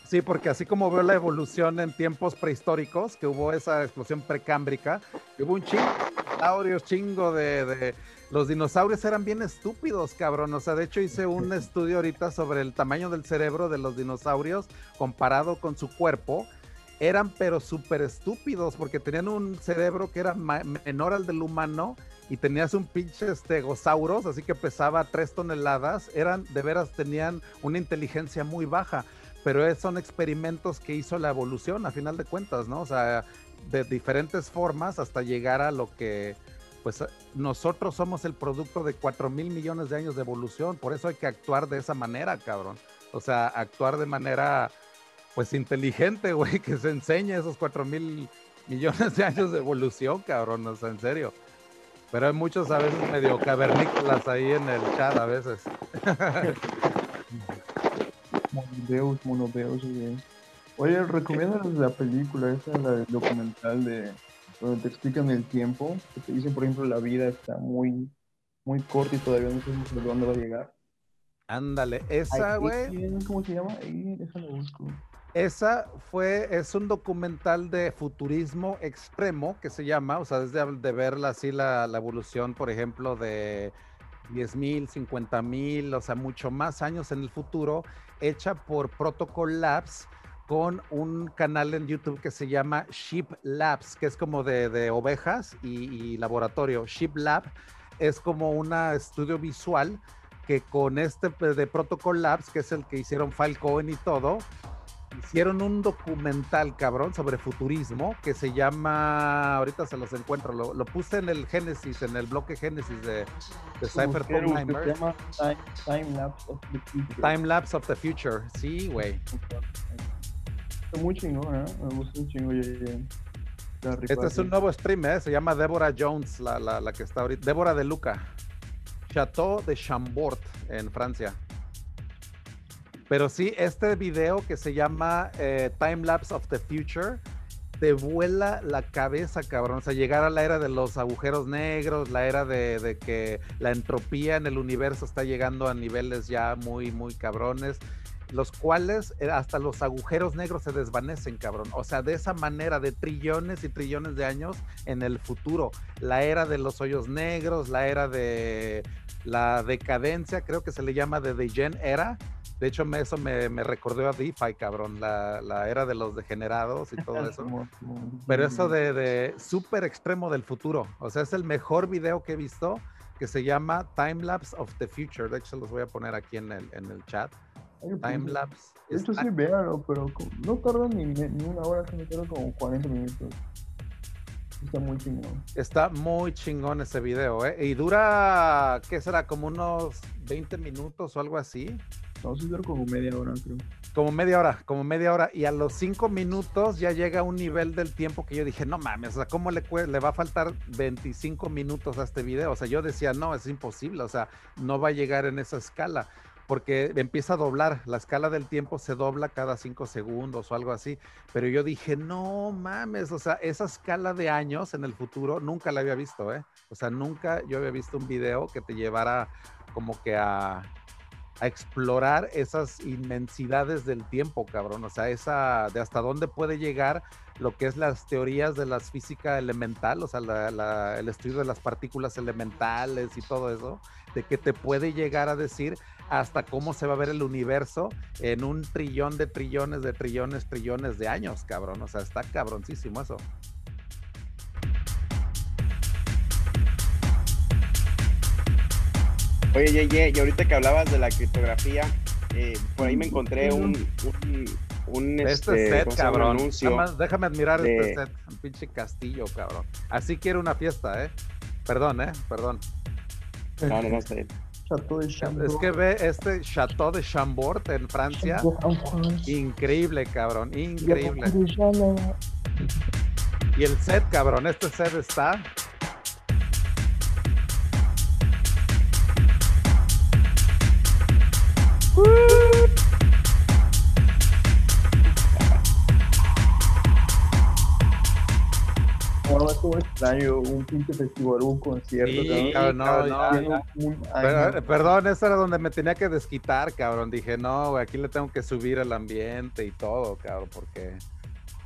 Sí, porque así como veo la evolución en tiempos prehistóricos, que hubo esa explosión precámbrica, que hubo un chip dinosaurios, chingo de, de, Los dinosaurios eran bien estúpidos, cabrón. O sea, de hecho hice un estudio ahorita sobre el tamaño del cerebro de los dinosaurios comparado con su cuerpo. Eran pero súper estúpidos porque tenían un cerebro que era menor al del humano y tenías un pinche estegosauros, así que pesaba tres toneladas. Eran, de veras, tenían una inteligencia muy baja pero son experimentos que hizo la evolución a final de cuentas, ¿no? O sea, de diferentes formas hasta llegar a lo que, pues nosotros somos el producto de 4 mil millones de años de evolución, por eso hay que actuar de esa manera, cabrón. O sea, actuar de manera, pues inteligente, güey, que se enseñe esos 4 mil millones de años de evolución, cabrón, o sea, en serio. Pero hay muchos a veces medio cavernícolas ahí en el chat a veces. Monodeus, Monodeus, güey. Oye, recomiendas la película, esa, la documental de donde te explican el tiempo, que te dicen, por ejemplo, la vida está muy, muy corta y todavía no sabemos de dónde va a llegar. Ándale, esa, güey. ¿Cómo se llama? Ahí, déjalo busco. Esa fue, es un documental de futurismo extremo que se llama, o sea, desde de verla así la, la evolución, por ejemplo, de 10 mil, 50 mil, o sea, mucho más años en el futuro, hecha por Protocol Labs con un canal en YouTube que se llama Sheep Labs, que es como de, ovejas y, laboratorio. Sheep Lab es como un estudio visual que con este de Protocol Labs, que es el que hicieron Falcon y todo, hicieron un documental, cabrón, sobre futurismo que se llama, ahorita se los encuentro, lo, puse en el Génesis, en el bloque Génesis de, de Cypherpunk Se llama Time, Lapse of the Future. Time Lapse of the Future, sí, güey. Está muy chingón, ¿eh? Me gusta un chingo. Este es un nuevo stream, ¿eh? Se llama Deborah Jones, la, la, la que está ahorita. Débora de Luca. Chateau de Chambord, en Francia. Pero sí, este video que se llama eh, Time Lapse of the Future te vuela la cabeza, cabrón. O sea, llegar a la era de los agujeros negros, la era de, que la entropía en el universo está llegando a niveles ya muy, muy cabrones, los cuales eh, hasta los agujeros negros se desvanecen, cabrón. O sea, de esa manera, de trillones y trillones de años en el futuro. La era de los hoyos negros, la era de la decadencia, creo que se le llama de The Gen Era de hecho, eso me, recordó a DeFi, cabrón, la, era de los degenerados y todo eso. Pero eso de, de súper extremo del futuro. O sea, es el mejor video que he visto que se llama Time Lapse of the Future. De hecho, se los voy a poner aquí en el, en el chat. Time Lapse. Esto sí, véanlo, pero no tarda ni, ni una hora, se me tarda como 40 minutos. Está muy chingón. Está muy chingón ese video, ¿eh? Y dura, ¿qué será? Como unos 20 minutos o algo así. Sí dura como media hora, creo. Como media hora, como media hora. Y a los 5 minutos ya llega un nivel del tiempo que yo dije, no mames, o sea, ¿cómo le, le va a faltar 25 minutos a este video? O sea, yo decía, no, es imposible, o sea, no va a llegar en esa escala porque empieza a doblar, la escala del tiempo se dobla cada cinco segundos o algo así, pero yo dije, no mames, o sea, esa escala de años en el futuro nunca la había visto, ¿eh? O sea, nunca yo había visto un video que te llevara como que a, a explorar esas inmensidades del tiempo, cabrón, o sea, esa, de hasta dónde puede llegar lo que es las teorías de la física elemental, o sea, el estudio de las partículas elementales y todo eso, de que te puede llegar a decir hasta cómo se va a ver el universo en un trillón de trillones de trillones, trillones de años, cabrón. O sea, está cabroncísimo eso. Oye, ye, ye, y ahorita que hablabas de la criptografía, eh, por ahí me encontré un, un, este, este set, cabrón. déjame admirar este set, un pinche castillo, cabrón. Así quiero una fiesta, ¿eh? Perdón, ¿eh? Perdón. No, no, no, está es que ve este Chateau de Chambord en Francia. Increíble, cabrón. Increíble. Y el set, cabrón. Este set está no, es como extraño un pinche festival, un concierto. Sí, cabrón, no, no, perdón, eso era donde me tenía que desquitar, cabrón. Dije, no, güey, aquí le tengo que subir el ambiente y todo, cabrón, porque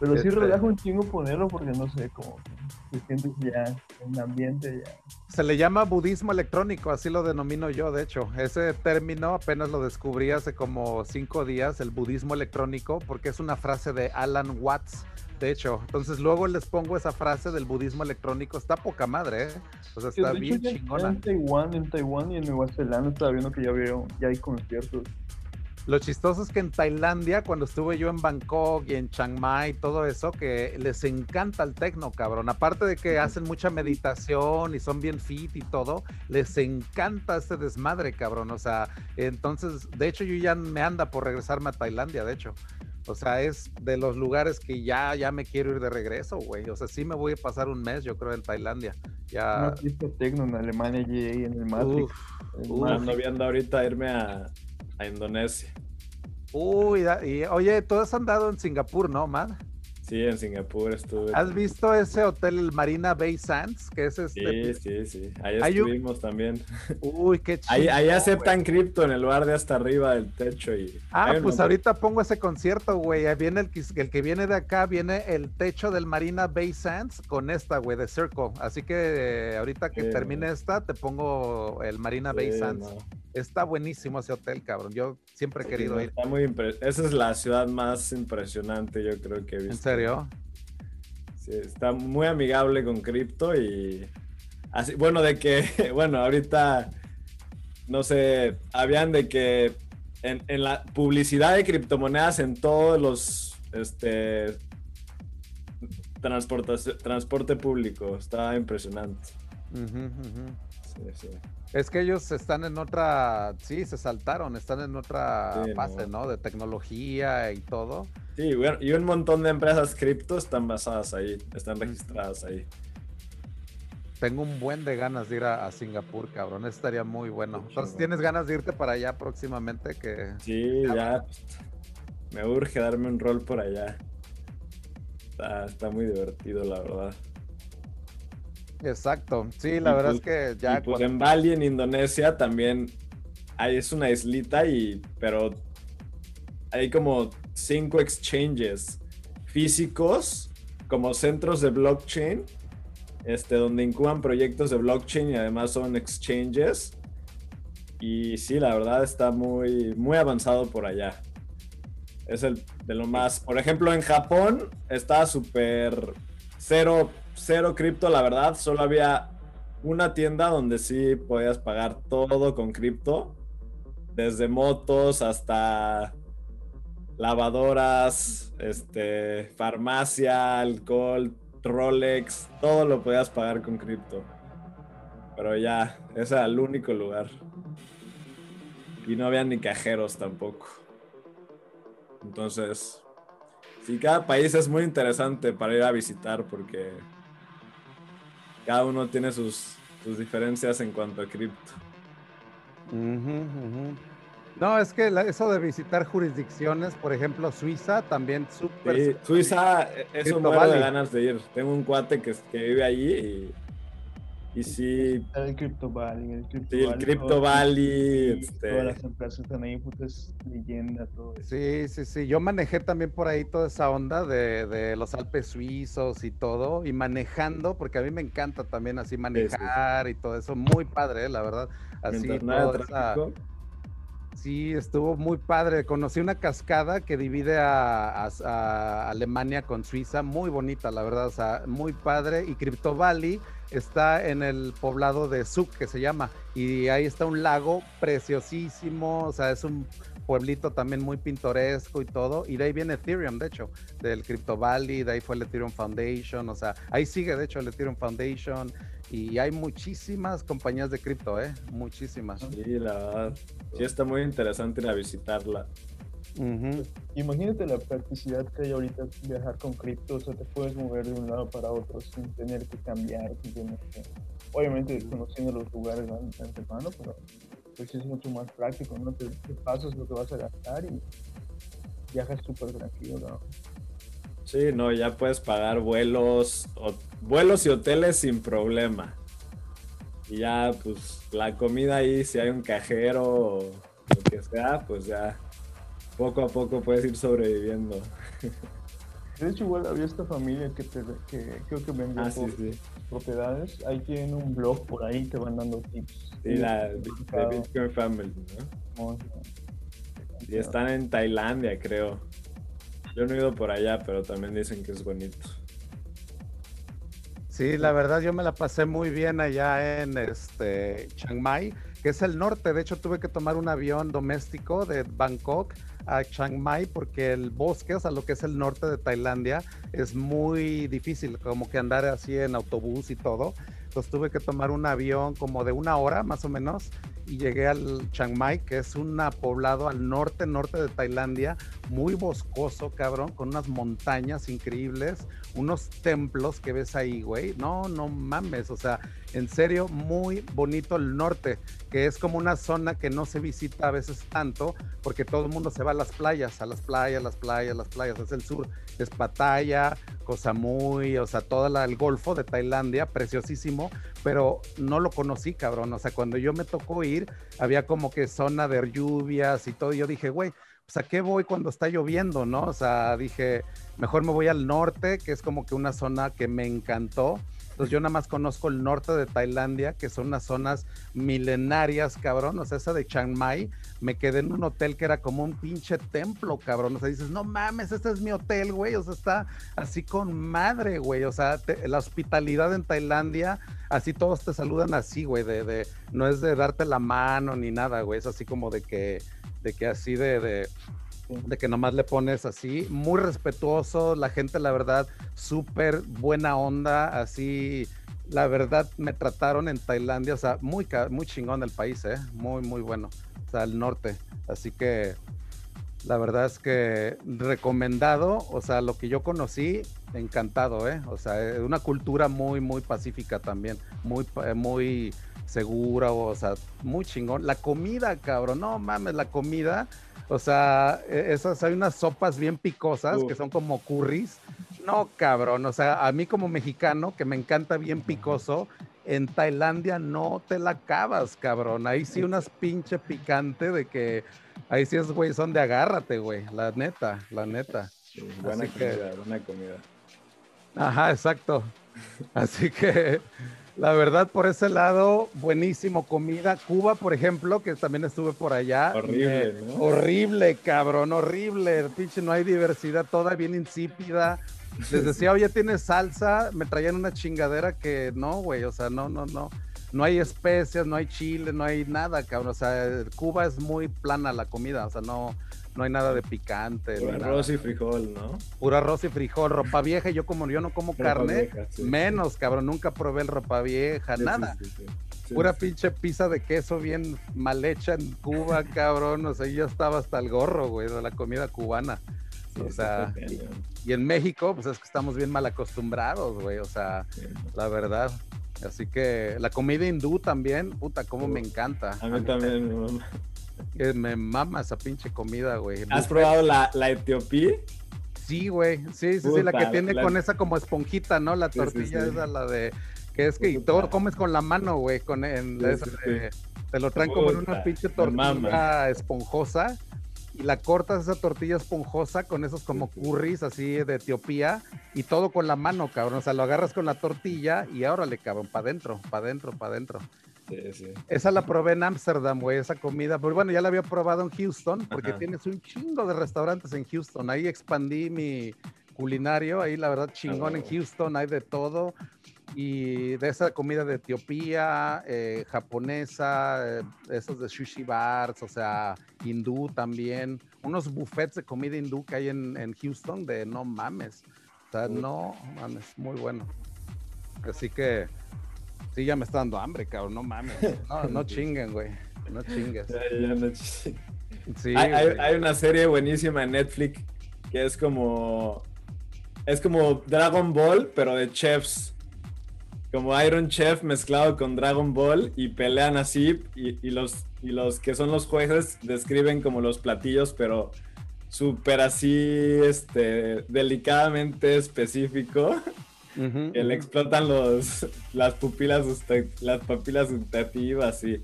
Pero sí Este- relaja un chingo ponerlo porque no sé, como que te sientes ya en un ambiente ya. Se le llama budismo electrónico, así lo denomino yo, de hecho. Ese término apenas lo descubrí hace como cinco días, el budismo electrónico, porque es una frase de Alan Watts, de hecho. Entonces luego les pongo esa frase del budismo electrónico, está poca madre, ¿eh? O sea, está hecho bien chingona. En Taiwán, en Taiwán y en Nueva Zelanda estaba viendo que ya vieron, ya hay conciertos. Lo chistoso es que en Tailandia, cuando estuve yo en Bangkok y en Chiang Mai y todo eso, que les encanta el tecno, cabrón. Aparte de que hacen mucha meditación y son bien fit y todo, les encanta este desmadre, cabrón. O sea, entonces, de hecho, yo ya me anda por regresarme a Tailandia, de hecho. O sea, es de los lugares que ya, ya me quiero ir de regreso, güey. O sea, sí me voy a pasar un mes, yo creo, en Tailandia. Ya. Fiesta tecno en Alemania y en el Matrix. Uf, El uf. Matrix. Ando viendo ahorita irme a, Indonesia. Uy, y oye, tú has andado en Singapur, ¿no, man? Sí, en Singapur estuve. ¿Has visto ese hotel, el Marina Bay Sands? Que es este. Sí, sí, sí. Ahí Hay un- estuvimos también. Uy, qué chido. Ahí, ahí aceptan cripto en el lugar de hasta arriba del techo. Y Ah, pues montón- ahorita pongo ese concierto, güey. Ahí viene el, que- el que viene de acá, viene el techo del Marina Bay Sands con esta, güey, de Circle. Así que eh, ahorita que Sí, termine no. esta, te pongo el Marina Bay Sí, Sands. no. Está buenísimo ese hotel, cabrón. Yo siempre he querido ir. Está muy impre- Esa es la ciudad más impresionante, yo creo que he visto. ¿En serio? Sí, está muy amigable con cripto y así, bueno, de que, bueno, ahorita, no sé, habían de que en, en la publicidad de criptomonedas en todos los, este, transporte público, está impresionante. Sí, sí. Es que ellos están en otra, sí, se saltaron, están en otra Sí, fase, no. ¿no? De tecnología y todo. Sí, y un montón de empresas cripto están basadas ahí, están registradas ahí. Tengo un buen de ganas de ir a, a Singapur, cabrón. Estaría muy bueno. Entonces. ¿tienes ganas de irte para allá próximamente? Que Sí, ya. pues, me urge darme un rol por allá. Está, está muy divertido, la verdad. Exacto. Sí, la Y verdad pues- es que ya. y pues cuando- en Bali, en Indonesia, también hay, es una islita y, pero hay como cinco exchanges físicos, como centros de blockchain, este, donde incuban proyectos de blockchain y además son exchanges. Y sí, la verdad está muy, muy avanzado por allá. Es el de lo más. Por ejemplo, en Japón está súper cero, cero cripto, la verdad. Solo había una tienda donde sí podías pagar todo con cripto. Desde motos hasta lavadoras, este, farmacia, alcohol, Rolex, todo lo podías pagar con cripto. Pero ya, ese era el único lugar. Y no había ni cajeros tampoco. Entonces, sí, cada país es muy interesante para ir a visitar porque cada uno tiene sus, sus diferencias en cuanto a cripto. No, es que la- eso de visitar jurisdicciones, por ejemplo, Suiza, también súper. Sí, Suiza, e- eso de Valley. ganas de ir. Tengo un cuate que, que vive allí y, y sí, el Crypto Valley, el Crypto sí, el Valley, Crypto todo- Valley, este, Todas las empresas están ahí, puta, es leyenda, todo eso. Sí, sí, sí. Yo manejé también por ahí toda esa onda de, de los Alpes suizos y todo, y manejando, porque a mí me encanta también así manejar y todo eso, muy padre, eh, la verdad. Así, toda esa-. Sí, estuvo muy padre. Conocí una cascada que divide a, a- a Alemania con Suiza, muy bonita, la verdad, o sea, muy padre. Y Crypto Valley está en el poblado de Zug, que se llama, y ahí está un lago preciosísimo, o sea, es un pueblito también muy pintoresco y todo. Y de ahí viene Ethereum, de hecho, del Crypto Valley, de ahí fue el Ethereum Foundation, o sea, ahí sigue, de hecho, el Ethereum Foundation. Y hay muchísimas compañías de cripto, ¿eh? Muchísimas. Sí, la verdad. Sí, está muy interesante ir visitarla. Ujú. Imagínate la practicidad que hay ahorita viajar con cripto, o sea, te puedes mover de un lado para otro sin tener que cambiar, sin tener que... Obviamente conociendo los lugares de an- de antemano, pero pues es mucho más práctico, ¿no? Te, te pasas lo que vas a gastar y viajas súper tranquilo, ¿no? Sí, no, ya puedes pagar vuelos, o- vuelos y hoteles sin problema. Y ya, pues, la comida ahí, si hay un cajero o lo que sea, pues ya poco a poco puedes ir sobreviviendo. De hecho, igual había esta familia que, te, que creo que vendía Ah, sí, sí. propiedades. Ahí tienen un blog por ahí que van dando tips. Sí, la de, Bitcoin Family, ¿no? Y están en Tailandia, creo. Yo no he ido por allá, pero también dicen que es bonito. Sí, la verdad yo me la pasé muy bien allá en este Chiang Mai, que es el norte. De hecho, tuve que tomar un avión doméstico de Bangkok a Chiang Mai porque el bosque, o sea, lo que es el norte de Tailandia, es muy difícil, como que andar así en autobús y todo. Entonces tuve que tomar un avión como de una hora más o menos y llegué al Chiang Mai, que es un poblado al norte, norte de Tailandia, muy boscoso, cabrón, con unas montañas increíbles, unos templos que ves ahí, güey. No, no mames, o sea, en serio, muy bonito el norte, que es como una zona que no se visita a veces tanto, porque todo el mundo se va a las playas, a las playas, las playas, las playas, es el sur, es Pattaya, Cosa Muy, o sea, todo el Golfo de Tailandia, preciosísimo, pero no lo conocí, cabrón. O sea, cuando yo me tocó ir, había como que zona de lluvias y todo. Y yo dije, güey, pues a qué voy cuando está lloviendo, ¿no? O sea, dije, mejor me voy al norte, que es como que una zona que me encantó. Entonces yo nada más conozco el norte de Tailandia, que son unas zonas milenarias, cabrón. O sea, esa de Chiang Mai, me quedé en un hotel que era como un pinche templo, cabrón. O sea, dices, no mames, este es mi hotel, güey. O sea, está así con madre, güey. O sea, la hospitalidad en Tailandia, así todos te saludan así, güey. De, no es de darte la mano ni nada, güey. Es así como de que, de que así de de que nomás le pones así, muy respetuoso, la gente la verdad súper buena onda, así, la verdad me trataron en Tailandia, o sea, muy, muy chingón el país, ¿eh? muy, muy bueno, o sea, el norte, así que la verdad es que recomendado, o sea, lo que yo conocí, encantado, ¿eh? O sea, una cultura muy, muy pacífica también, muy, muy segura, o sea, muy chingón. La comida, cabrón, no mames, la comida, o sea, esas hay unas sopas bien picosas que son como curries. No, cabrón, o sea, a mí como mexicano, que me encanta bien picoso, en Tailandia no te la acabas, cabrón. Ahí sí unas pinche picante de que ahí sí es, güey, son de agárrate, güey. La neta, la neta. Sí, buena Así comida, que... buena comida. Ajá, exacto. Así que la verdad, por ese lado, buenísimo comida. Cuba, por ejemplo, que también estuve por allá. Horrible, eh, ¿no? Horrible, cabrón, horrible. Pinche, no hay diversidad, toda bien insípida. Les decía, oye, ¿tienes salsa? Me traían una chingadera que no, güey, o sea, no, no, no. No hay especias, no hay chile, no hay nada, cabrón. O sea, Cuba es muy plana la comida, o sea, no, no hay nada de picante. Puro arroz y frijol, ¿no? Puro arroz y frijol, ropa vieja. Yo como yo no como carne, vieja, sí, menos, sí. cabrón, nunca probé el ropa vieja, sí, nada. Pura pinche pizza de queso bien mal hecha en Cuba, cabrón. O sea, yo estaba hasta el gorro, güey, de la comida cubana. o sea, y, y, en México, pues es que estamos bien mal acostumbrados, güey. O sea, la verdad. Así que la comida hindú también, puta, como me encanta. A mí también, mi mamá. Que me mama esa pinche comida, güey. ¿Has probado la, la etiopía? Sí, güey. Sí, sí, Puta, sí, la que tiene la... con esa como esponjita, ¿no? La tortilla sí, sí, esa, la de. Que es que y todo comes con la mano, güey. Con en, esa de, te lo traen Puta, como en una pinche tortilla esponjosa. Y la cortas esa tortilla esponjosa con esos como curries así de Etiopía. Y todo con la mano, cabrón. O sea, lo agarras con la tortilla y órale, cabrón, para adentro, para adentro, para adentro. Sí, sí. Esa la probé en Ámsterdam, güey, esa comida. Pero bueno, ya la había probado en Houston, porque Ajá. tienes un chingo de restaurantes en Houston. Ahí expandí mi culinario, ahí la verdad chingón oh. en Houston, hay de todo. Y de esa comida de Etiopía, eh, japonesa, eh, esos de sushi bars, o sea, hindú también. Unos buffets de comida hindú que hay en, en Houston de no mames. O sea, no mames, muy bueno. Así que Sí, ya me está dando hambre, cabrón. No mames. No, no chinguen, güey. No chingues. Ya, ya no sí, hay, hay, hay, una serie buenísima en Netflix que es como. Es como Dragon Ball, pero de chefs. Como Iron Chef mezclado con Dragon Ball y pelean así. Y, y los, y los que son los jueces describen como los platillos, pero súper así, este, delicadamente específico. Uh -huh, que le explotan los, las pupilas las papilas gustativas y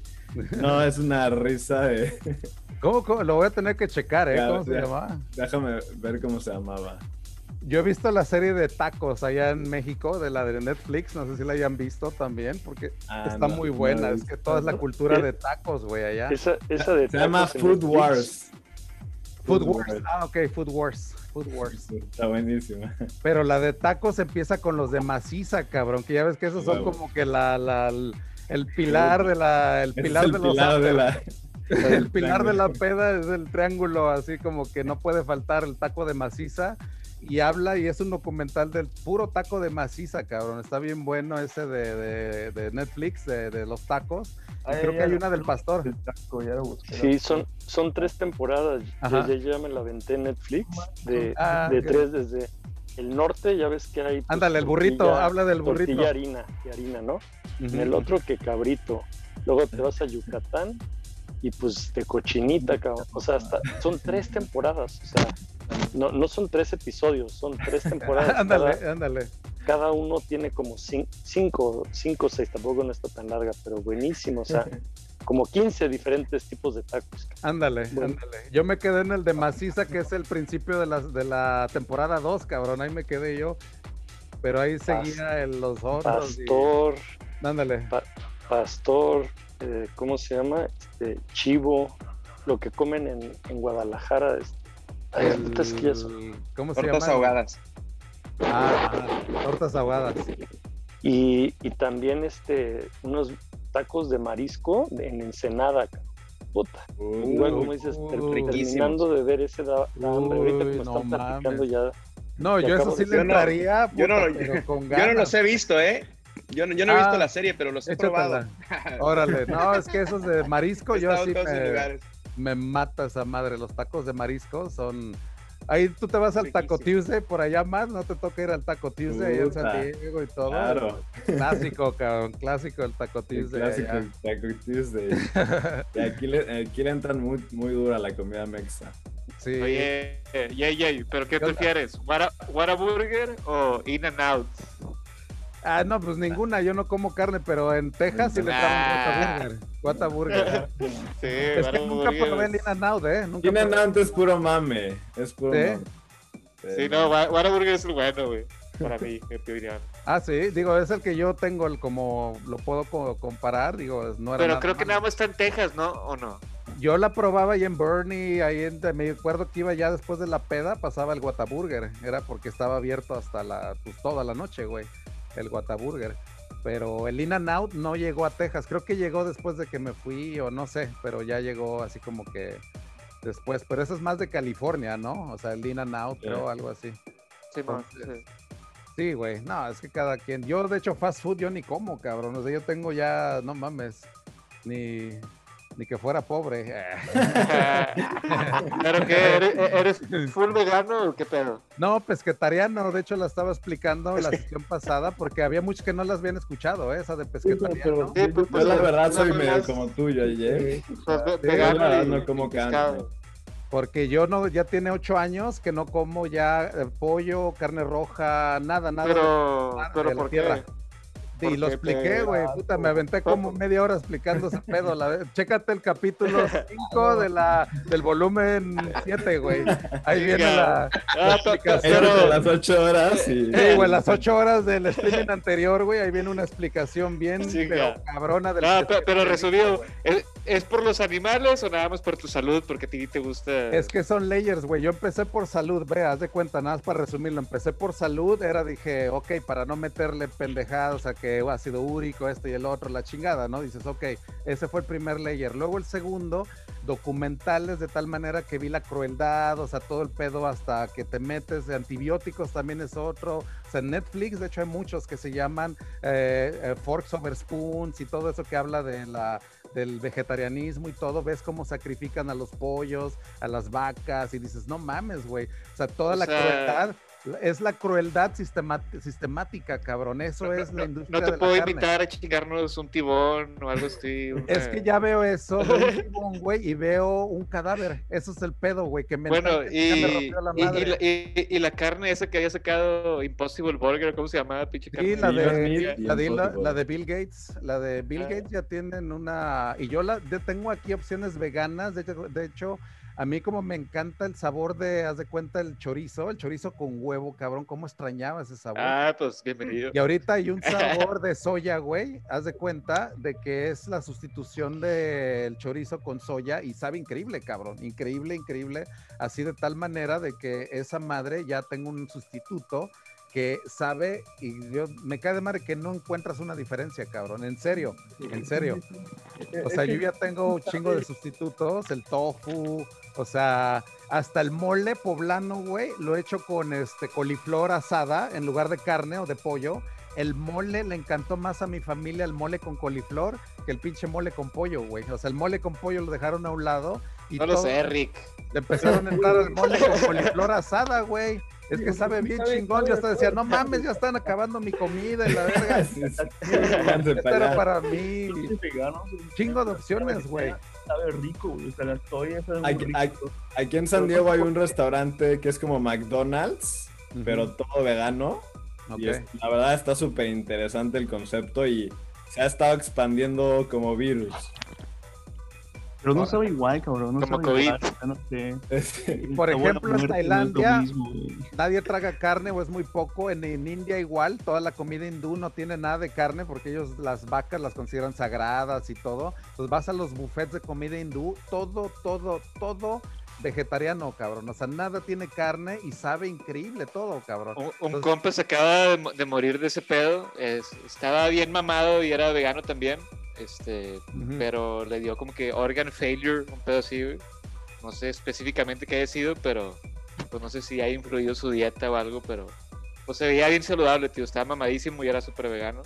no es una risa de ¿Cómo, ¿Cómo, lo voy a tener que checar eh cómo se llamaba déjame ver cómo se llamaba. Yo he visto la serie de tacos allá en México, de la de Netflix, no sé si la hayan visto también, porque Ah, está no, muy buena, es que toda es la cultura de tacos, güey, allá. Esa, esa de Se llama tacos Food Netflix, Wars. Food Food Wars, Wars. ah, ok, Food Wars, Food Wars. Está buenísima. Pero la de tacos empieza con los de maciza, cabrón, que ya ves que esos son como que la, la- el pilar de la, el pilar es el de los pilar de la... El pilar de la peda es el triángulo, así como que no puede faltar el taco de maciza. Y habla, y es un documental del puro taco de maciza, cabrón. Está bien bueno ese de, de- de Netflix, de, de los tacos. Y Ah, creo que hay una del pastor. El taco, ya. Sí, son, son tres temporadas. Ajá. Yo ya, me la aventé en Netflix. De, Ah, de ok. tres desde el norte, ya ves que hay. pues, Ándale, el burrito, habla del burrito. Tortilla harina, y harina, ¿no? En el otro que cabrito. Luego te vas a Yucatán y pues de cochinita, cabrón. O sea, hasta, son tres temporadas. O sea, no, no son tres episodios, son tres temporadas. ándale, Cada, ándale. cada uno tiene como cin- cinco, cinco o seis, tampoco no está tan larga, pero buenísimo. O sea, como 15 diferentes tipos de tacos. Ándale, Bueno. ándale. Yo me quedé en el de maciza, que es el principio de la, de la temporada 2, cabrón. Ahí me quedé yo. Pero ahí seguía el- los otros. y- Pastor, Ándale. pastor, eh, ¿cómo se llama? Este, chivo, lo que comen en, en Guadalajara. este, El- ¿Cómo se Tortas llama? ahogadas. Ah, ah, tortas ahogadas. Y, y también este, unos tacos de marisco en Ensenada. Puta. Igual como dices, uy, terminando de ver ese da, da hambre. Ahorita que Uy, me no están platicando mames. ya. No, yo eso sí le Yo no- entraría, yo no puta, lo- pero con Yo no ganas. los he visto, ¿eh? Yo no, yo no he Ah, visto la serie, pero los he probado. Échatela. Órale, no, es que esos de marisco, He yo sí me, lugares. Me mata esa madre. Los tacos de marisco son. Ahí tú te vas al Taco. Tuesday, por allá más, no te toca ir al Taco Tuesday ahí en San Diego y todo. Claro. Clásico, cabrón, clásico el Taco El Tuesday. clásico allá. Taco Tuesday. Y aquí le, aquí le entran muy, muy dura la comida mexa. Sí. Oye, yay, yay, ¿pero qué prefieres? ¿Whata- ¿Whataburger o In-N-Out? Ah, no, pues ninguna, yo no como carne, pero en Texas sí le Ah. entramos Whataburger. Whataburger. Sí, es que nunca probé el es- In-N-Out, ¿eh? Nunca In and. Out es puro mame. Es puro ¿Sí? mame. Sí, no, Wha- Whataburger es el bueno, güey. Para mí, en mi opinión. Ah, sí, digo, es el que yo tengo, el como lo puedo co- comparar, digo, no era Pero nada creo que nada más está en Texas, ¿no? ¿O no? Yo la probaba ahí en Bernie, ahí en, me acuerdo que iba ya después de la peda, pasaba el Whataburger, era porque estaba abierto hasta la, pues toda la noche, güey, el Whataburger. Pero el In and Out no llegó a Texas, creo que llegó después de que me fui o no sé, pero ya llegó así como que después, pero eso es más de California, ¿no? O sea, el In and Out, creo, algo así. Sí, Entonces, sí. Sí, güey, no, es que cada quien, yo de hecho fast food yo ni como, cabrón, o sea, yo tengo ya, no mames, ni, ni que fuera pobre. ¿Pero qué? ¿Eres, eres full vegano o qué pedo? No, pesquetariano, de hecho la estaba explicando la sesión pasada porque había muchos que no las habían escuchado, ¿eh? esa de pesquetariano. Sí, pues, Yo la verdad soy medio como tuyo, ayer. Pues, Sí, vegano y- no como carne. Porque yo no, ya tiene ocho años que no como ya eh, pollo, carne roja, nada, nada. Pero, nada pero de la ¿por tierra. Y lo expliqué, te- güey, puta, me aventé como media hora explicando ese pedo. La, chécate el capítulo 5 de la, del volumen 7, güey. Ahí viene la, Ah, la explicación. Pero, las ocho horas y... Sí, güey, las ocho horas del streaming anterior, güey, ahí viene una explicación bien Sí, pero cabrona del no, pe- pero resumido, ¿es, ¿es por los animales o nada más por tu salud? Porque a ti te gusta. Es que son layers, güey. Yo empecé por salud, ve, haz de cuenta, nada más para resumirlo. Empecé por salud, era, dije, ok, para no meterle pendejadas a que oh, ácido úrico, esto y el otro, la chingada, ¿no? Dices, ok, ese fue el primer layer. Luego el segundo, documentales de tal manera que vi la crueldad, o sea, todo el pedo hasta que te metes, de antibióticos también es otro. O sea, en Netflix, de hecho, hay muchos que se llaman eh, eh, Forks Over Spoons y todo eso que habla de la del vegetarianismo y todo, ves cómo sacrifican a los pollos, a las vacas y dices, no mames, güey. O sea, toda O la sea- crueldad es la crueldad sistemática, cabrón. Eso es la industria No de te la puedo carne. invitar a chingarnos un tibón o algo así. Es que ya veo eso, veo un tibón, güey, y veo un cadáver. Eso es el pedo, güey, que me Bueno, y, me rompió la y- y la, y- y la carne esa que había sacado Impossible Burger, ¿cómo se llamaba? Pinche Sí, carne? la de, y la, de, la- de Bill Gates, la de Bill Ah. Gates ya tienen una, y yo la yo tengo aquí opciones veganas, de hecho, de hecho a mí como me encanta el sabor de, haz de cuenta, el chorizo, el chorizo con huevo, cabrón, cómo extrañaba ese sabor. Ah, pues bienvenido. Y ahorita hay un sabor de soya, güey, haz de cuenta de que es la sustitución del chorizo con soya y sabe increíble, cabrón, increíble, increíble, así de tal manera de que esa madre ya tengo un sustituto que sabe y yo me cae de madre que no encuentras una diferencia, cabrón. En serio, en serio. O sea, yo ya tengo un chingo de sustitutos, el tofu, o sea, hasta el mole poblano, güey, lo he hecho con este coliflor asada en lugar de carne o de pollo. El mole le encantó más a mi familia el mole con coliflor que el pinche mole con pollo, güey. O sea, el mole con pollo lo dejaron a un lado. Y no lo sé, Rick. Le empezaron a entrar el mole con coliflor asada, güey. Es que sabe bien chingón. Yo hasta decía, no mames, ya están acabando mi comida y la verga. Esto era para mí. Chingo de opciones, güey. Sabe rico, güey. O sea, la soya sabe Aquí, muy aquí- rico. aquí en San Diego hay un restaurante que es como McDonald's, pero todo vegano. Y es- la verdad está súper interesante el concepto y se ha estado expandiendo como virus. Pero no sabe igual, cabrón. No Como sabe COVID. igual, no sé. Y por ejemplo, en Tailandia mismo, nadie traga carne o es muy poco. En, en India igual, toda la comida hindú no tiene nada de carne porque ellos las vacas las consideran sagradas y todo. Pues vas a los buffets de comida hindú, todo, todo, todo vegetariano, cabrón. O sea, nada tiene carne y sabe increíble todo, cabrón. Un, un Entonces- compa se acaba de, mo- de morir de ese pedo. es- estaba bien mamado y era vegano también. Este, pero le dio como que organ failure, un pedo así, güey. No sé específicamente qué haya sido, pero pues no sé si ha influido su dieta o algo, pero pues se veía bien saludable, tío. Estaba mamadísimo y era súper vegano.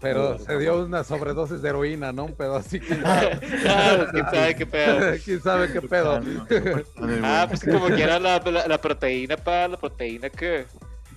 Pero se dio una sobredosis de heroína, ¿no? Un pedo así. que- Ah, quién sabe qué pedo. ¿Quién sabe qué pedo? Ah, pues como que era la, la- la proteína para la proteína que.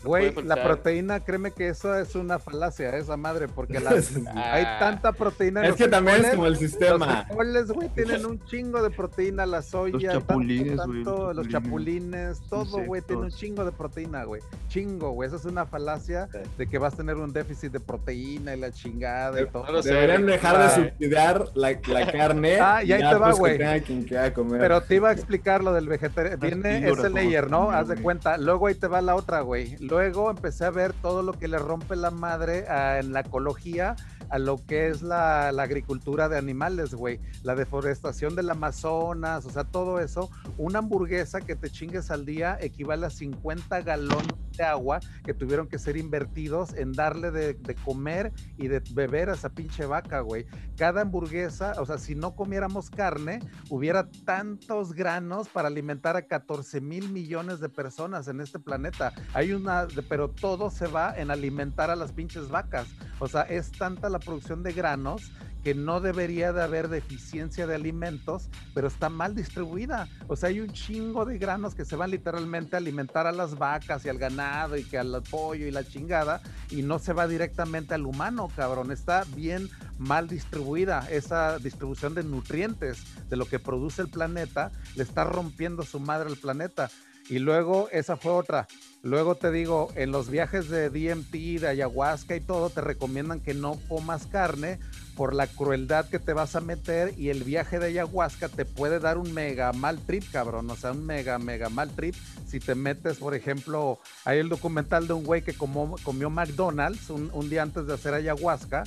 Güey, la proteína, créeme que eso es una falacia, esa madre, porque la- hay Ah. tanta proteína. en Es los que también es como el Los sistema. frijoles, güey, tienen un chingo de proteína, la soya, tanto, chapulines, güey, los tanto, los chapulines. todo, güey, tiene un chingo de proteína, güey. Chingo, güey. Esa es una falacia de que vas a tener un déficit de proteína y la chingada y todo. Deberían dejar de subsidiar la, la carne. Ah, y ahí te va, pues, que güey. Pero te iba a explicar lo del vegetariano. Viene ese layer, ¿no? Haz de cuenta. Luego ahí te va la otra, güey. Luego empecé a ver todo lo que le rompe la madre a- en la ecología a lo que es la, agricultura de animales, güey. La deforestación del Amazonas, o sea, todo eso. Una hamburguesa que te chingues al día equivale a 50 galones de agua que tuvieron que ser invertidos en darle de, de comer y de beber a esa pinche vaca, güey. Cada hamburguesa, o sea, si no comiéramos carne, hubiera tantos granos para alimentar a 14 mil millones de personas en este planeta. Hay una, pero todo se va en alimentar a las pinches vacas. O sea, es tanta la producción de granos que no debería de haber deficiencia de alimentos, pero está mal distribuida. O sea, hay un chingo de granos que se van literalmente a alimentar a las vacas y al ganado y que al pollo y la chingada, y no se va directamente al humano, cabrón. Está bien mal distribuida esa distribución de nutrientes de lo que produce el planeta, le está rompiendo su madre al planeta. Y luego, esa fue otra. Luego te digo, en los viajes de DMT, de ayahuasca y todo, te recomiendan que no comas carne por la crueldad que te vas a meter y el viaje de ayahuasca te puede dar un mega mal trip, cabrón. O sea, un mega, mega mal trip. Si te metes, por ejemplo, hay el documental de un güey que comió, McDonald's un, un día antes de hacer ayahuasca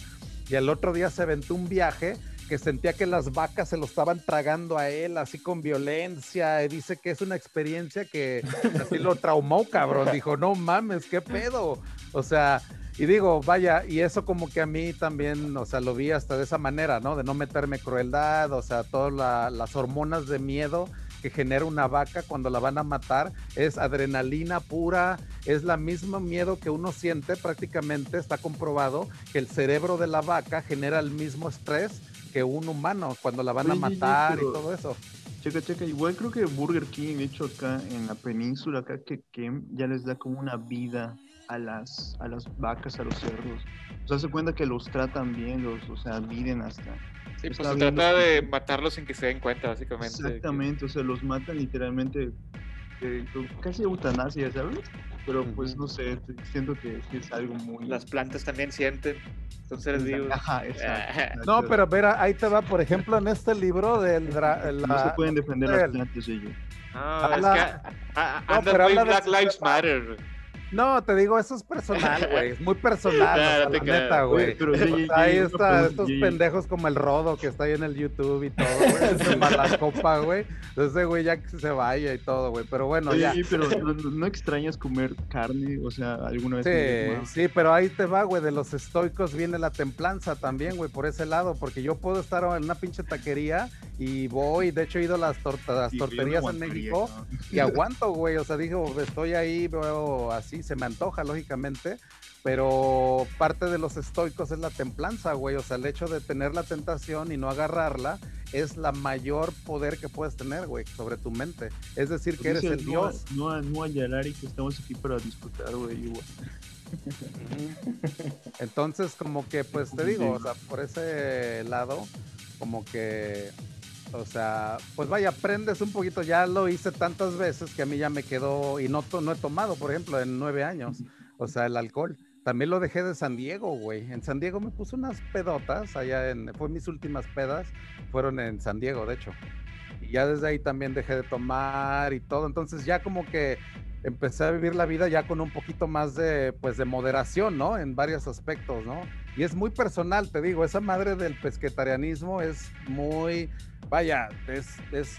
y al otro día se aventó un viaje que sentía que las vacas se lo estaban tragando a él, así con violencia, y dice que es una experiencia que así lo traumó, cabrón, dijo, no mames, qué pedo, o sea, y digo, vaya, y eso como que a mí también, o sea, lo vi hasta de esa manera, ¿no? De no meterme crueldad, o sea, todas la- las hormonas de miedo que genera una vaca cuando la van a matar, es adrenalina pura, es la misma miedo que uno siente prácticamente, está comprobado que el cerebro de la vaca genera el mismo estrés que un humano cuando la van a Oye, matar y todo eso. Checa, checa, igual creo que Burger King, de hecho acá en la península, acá que, que ya les da como una vida a las, a las vacas, a los cerdos. O sea, se cuenta que los tratan bien, los, o sea, viven hasta. Sí, pues se trata los- de matarlos sin que se den cuenta, básicamente. Exactamente, o sea, los matan literalmente eh, casi eutanasia, ¿sabes? Pero pues no sé, siento que es algo muy... Las plantas también sienten, son seres vivos. Ajá, exacto. No, pero mira, ahí te va, por ejemplo, en este libro del... La, no se pueden defender las plantas ellos. No, es que anda muy Black Lives Matter. No, te digo, eso es personal, güey. Es muy personal, la neta, güey. ahí está, estos pendejos como el Rodo que está ahí en el YouTube y todo, güey. la copa, güey. Entonces, güey, ya que se vaya y todo, güey. Pero bueno, ya. Sí, pero ¿no extrañas comer carne? O sea, alguna vez. Sí, sí, pero ahí te va, güey. De los estoicos viene la templanza también, güey, por ese lado. Porque yo puedo estar en una pinche taquería y voy. De hecho, he ido a las, las torterías en México y aguanto, güey. O sea, digo, estoy ahí, veo así se me antoja, lógicamente, pero parte de los estoicos es la templanza, güey, o sea, el hecho de tener la tentación y no agarrarla es la mayor poder que puedes tener, güey, sobre tu mente. Es decir, que eres el dios. No, no a Yalari que estamos aquí para disfrutar, güey, Entonces, como que, pues te digo, o sea, por ese lado, como que o sea, pues vaya, aprendes un poquito. Ya lo hice tantas veces que a mí ya me quedó y no, no he tomado, por ejemplo, en nueve años. O sea, el alcohol. También lo dejé de San Diego, güey. En San Diego me puse unas pedotas, allá en, fue mis últimas pedas, fueron en San Diego, de hecho. Y ya desde ahí también dejé de tomar y todo. Entonces ya como que empecé a vivir la vida ya con un poquito más de, pues, de moderación, ¿no? En varios aspectos, ¿no? Y es muy personal, te digo, esa madre del pesquetarianismo es muy, vaya, es, es,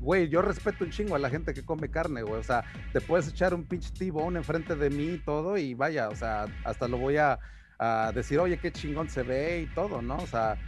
güey, yo respeto un chingo a la gente que come carne, güey, o sea, te puedes echar un pinche T-bone enfrente de mí y todo, y vaya, o sea, hasta lo voy a, a decir, oye, qué chingón se ve y todo, ¿no? O sea,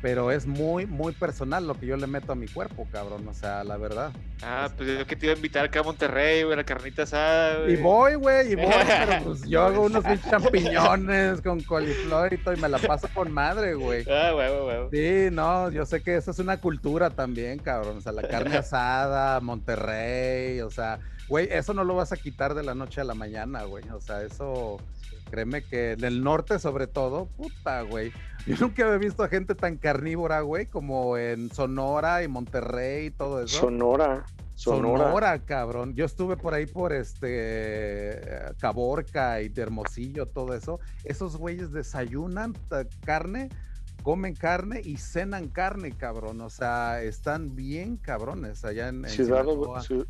pero es muy, muy personal lo que yo le meto a mi cuerpo, cabrón, o sea, la verdad. Ah, pues yo que te iba a invitar acá a Monterrey, güey, la carnita asada, güey. Y voy, güey, y voy, pero pues yo hago unos champiñones con coliflor y todo, y me la paso con madre, güey. Ah, güey, güey. Sí, no, yo sé que eso es una cultura también, cabrón, o sea, la carne asada, Monterrey, o sea, güey, eso no lo vas a quitar de la noche a la mañana, güey, o sea, eso Créeme que en el norte, sobre todo, puta, güey. Yo nunca había visto a gente tan carnívora, güey, como en Sonora y Monterrey y todo eso. Sonora. Sonora. Sonora, cabrón. Yo estuve por ahí por este Caborca y Hermosillo, todo eso. Esos güeyes desayunan carne, comen carne y cenan carne, cabrón. O sea, están bien cabrones allá en, Ciudad,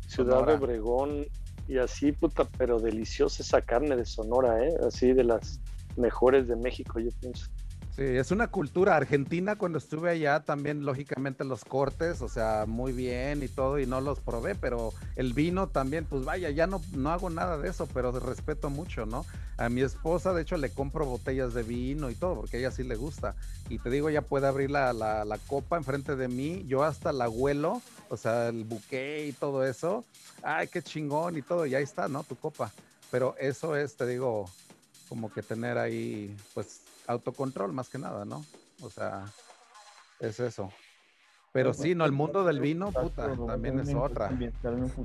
Ciudad de Obregón y así, puta, pero deliciosa esa carne de Sonora, ¿eh? Así de las mejores de México, yo pienso. Sí, es una cultura argentina. Cuando estuve allá, también lógicamente los cortes, o sea, muy bien y todo, y no los probé, pero el vino también, pues vaya, ya no, no hago nada de eso, pero respeto mucho, ¿no? A mi esposa, de hecho, le compro botellas de vino y todo, porque a ella sí le gusta. Y te digo, ella puede abrir la, la, la copa enfrente de mí, yo hasta la huelo, o sea, el buque y todo eso. Ay, qué chingón y todo, y ahí está, ¿no? Tu copa. Pero eso es, te digo, como que tener ahí, pues autocontrol más que nada, ¿no? O sea, es eso. Pero sí, no, el mundo del vino, puta, también es otra.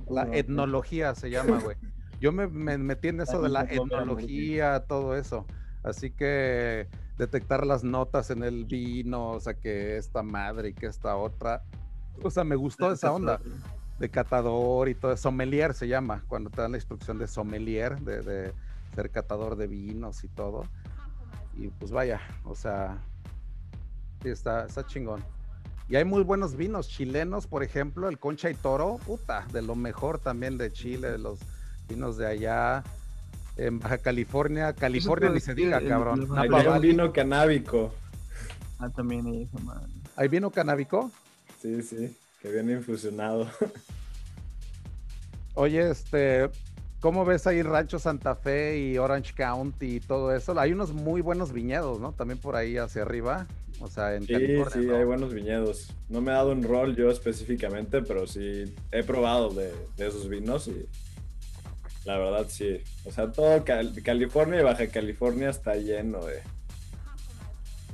La etnología se llama, güey. Yo me, metí en eso de la etnología, todo eso. Así que detectar las notas en el vino, o sea, que esta madre y que esta otra. O sea, me gustó esa onda de catador y todo. Sommelier se llama, cuando te dan la instrucción de sommelier, de, de ser catador de vinos y todo. Y pues vaya, o sea, sí, está, está chingón. Y hay muy buenos vinos chilenos, por ejemplo, el Concha y Toro, puta, de lo mejor también de Chile, de los vinos de allá. En Baja California, California ni se diga, cabrón. Hay un vino canábico. Ah, también eso, man. ¿Hay vino canábico? Sí, sí, que viene infusionado. Oye, este, ¿Cómo ves ahí Rancho Santa Fe y Orange County y todo eso? Hay unos muy buenos viñedos, ¿no? También por ahí hacia arriba. O sea, en sí, Sí, hay buenos viñedos. No me he dado un rol yo específicamente, pero sí he probado de, esos vinos y la verdad sí. O sea, todo California y Baja California está lleno de,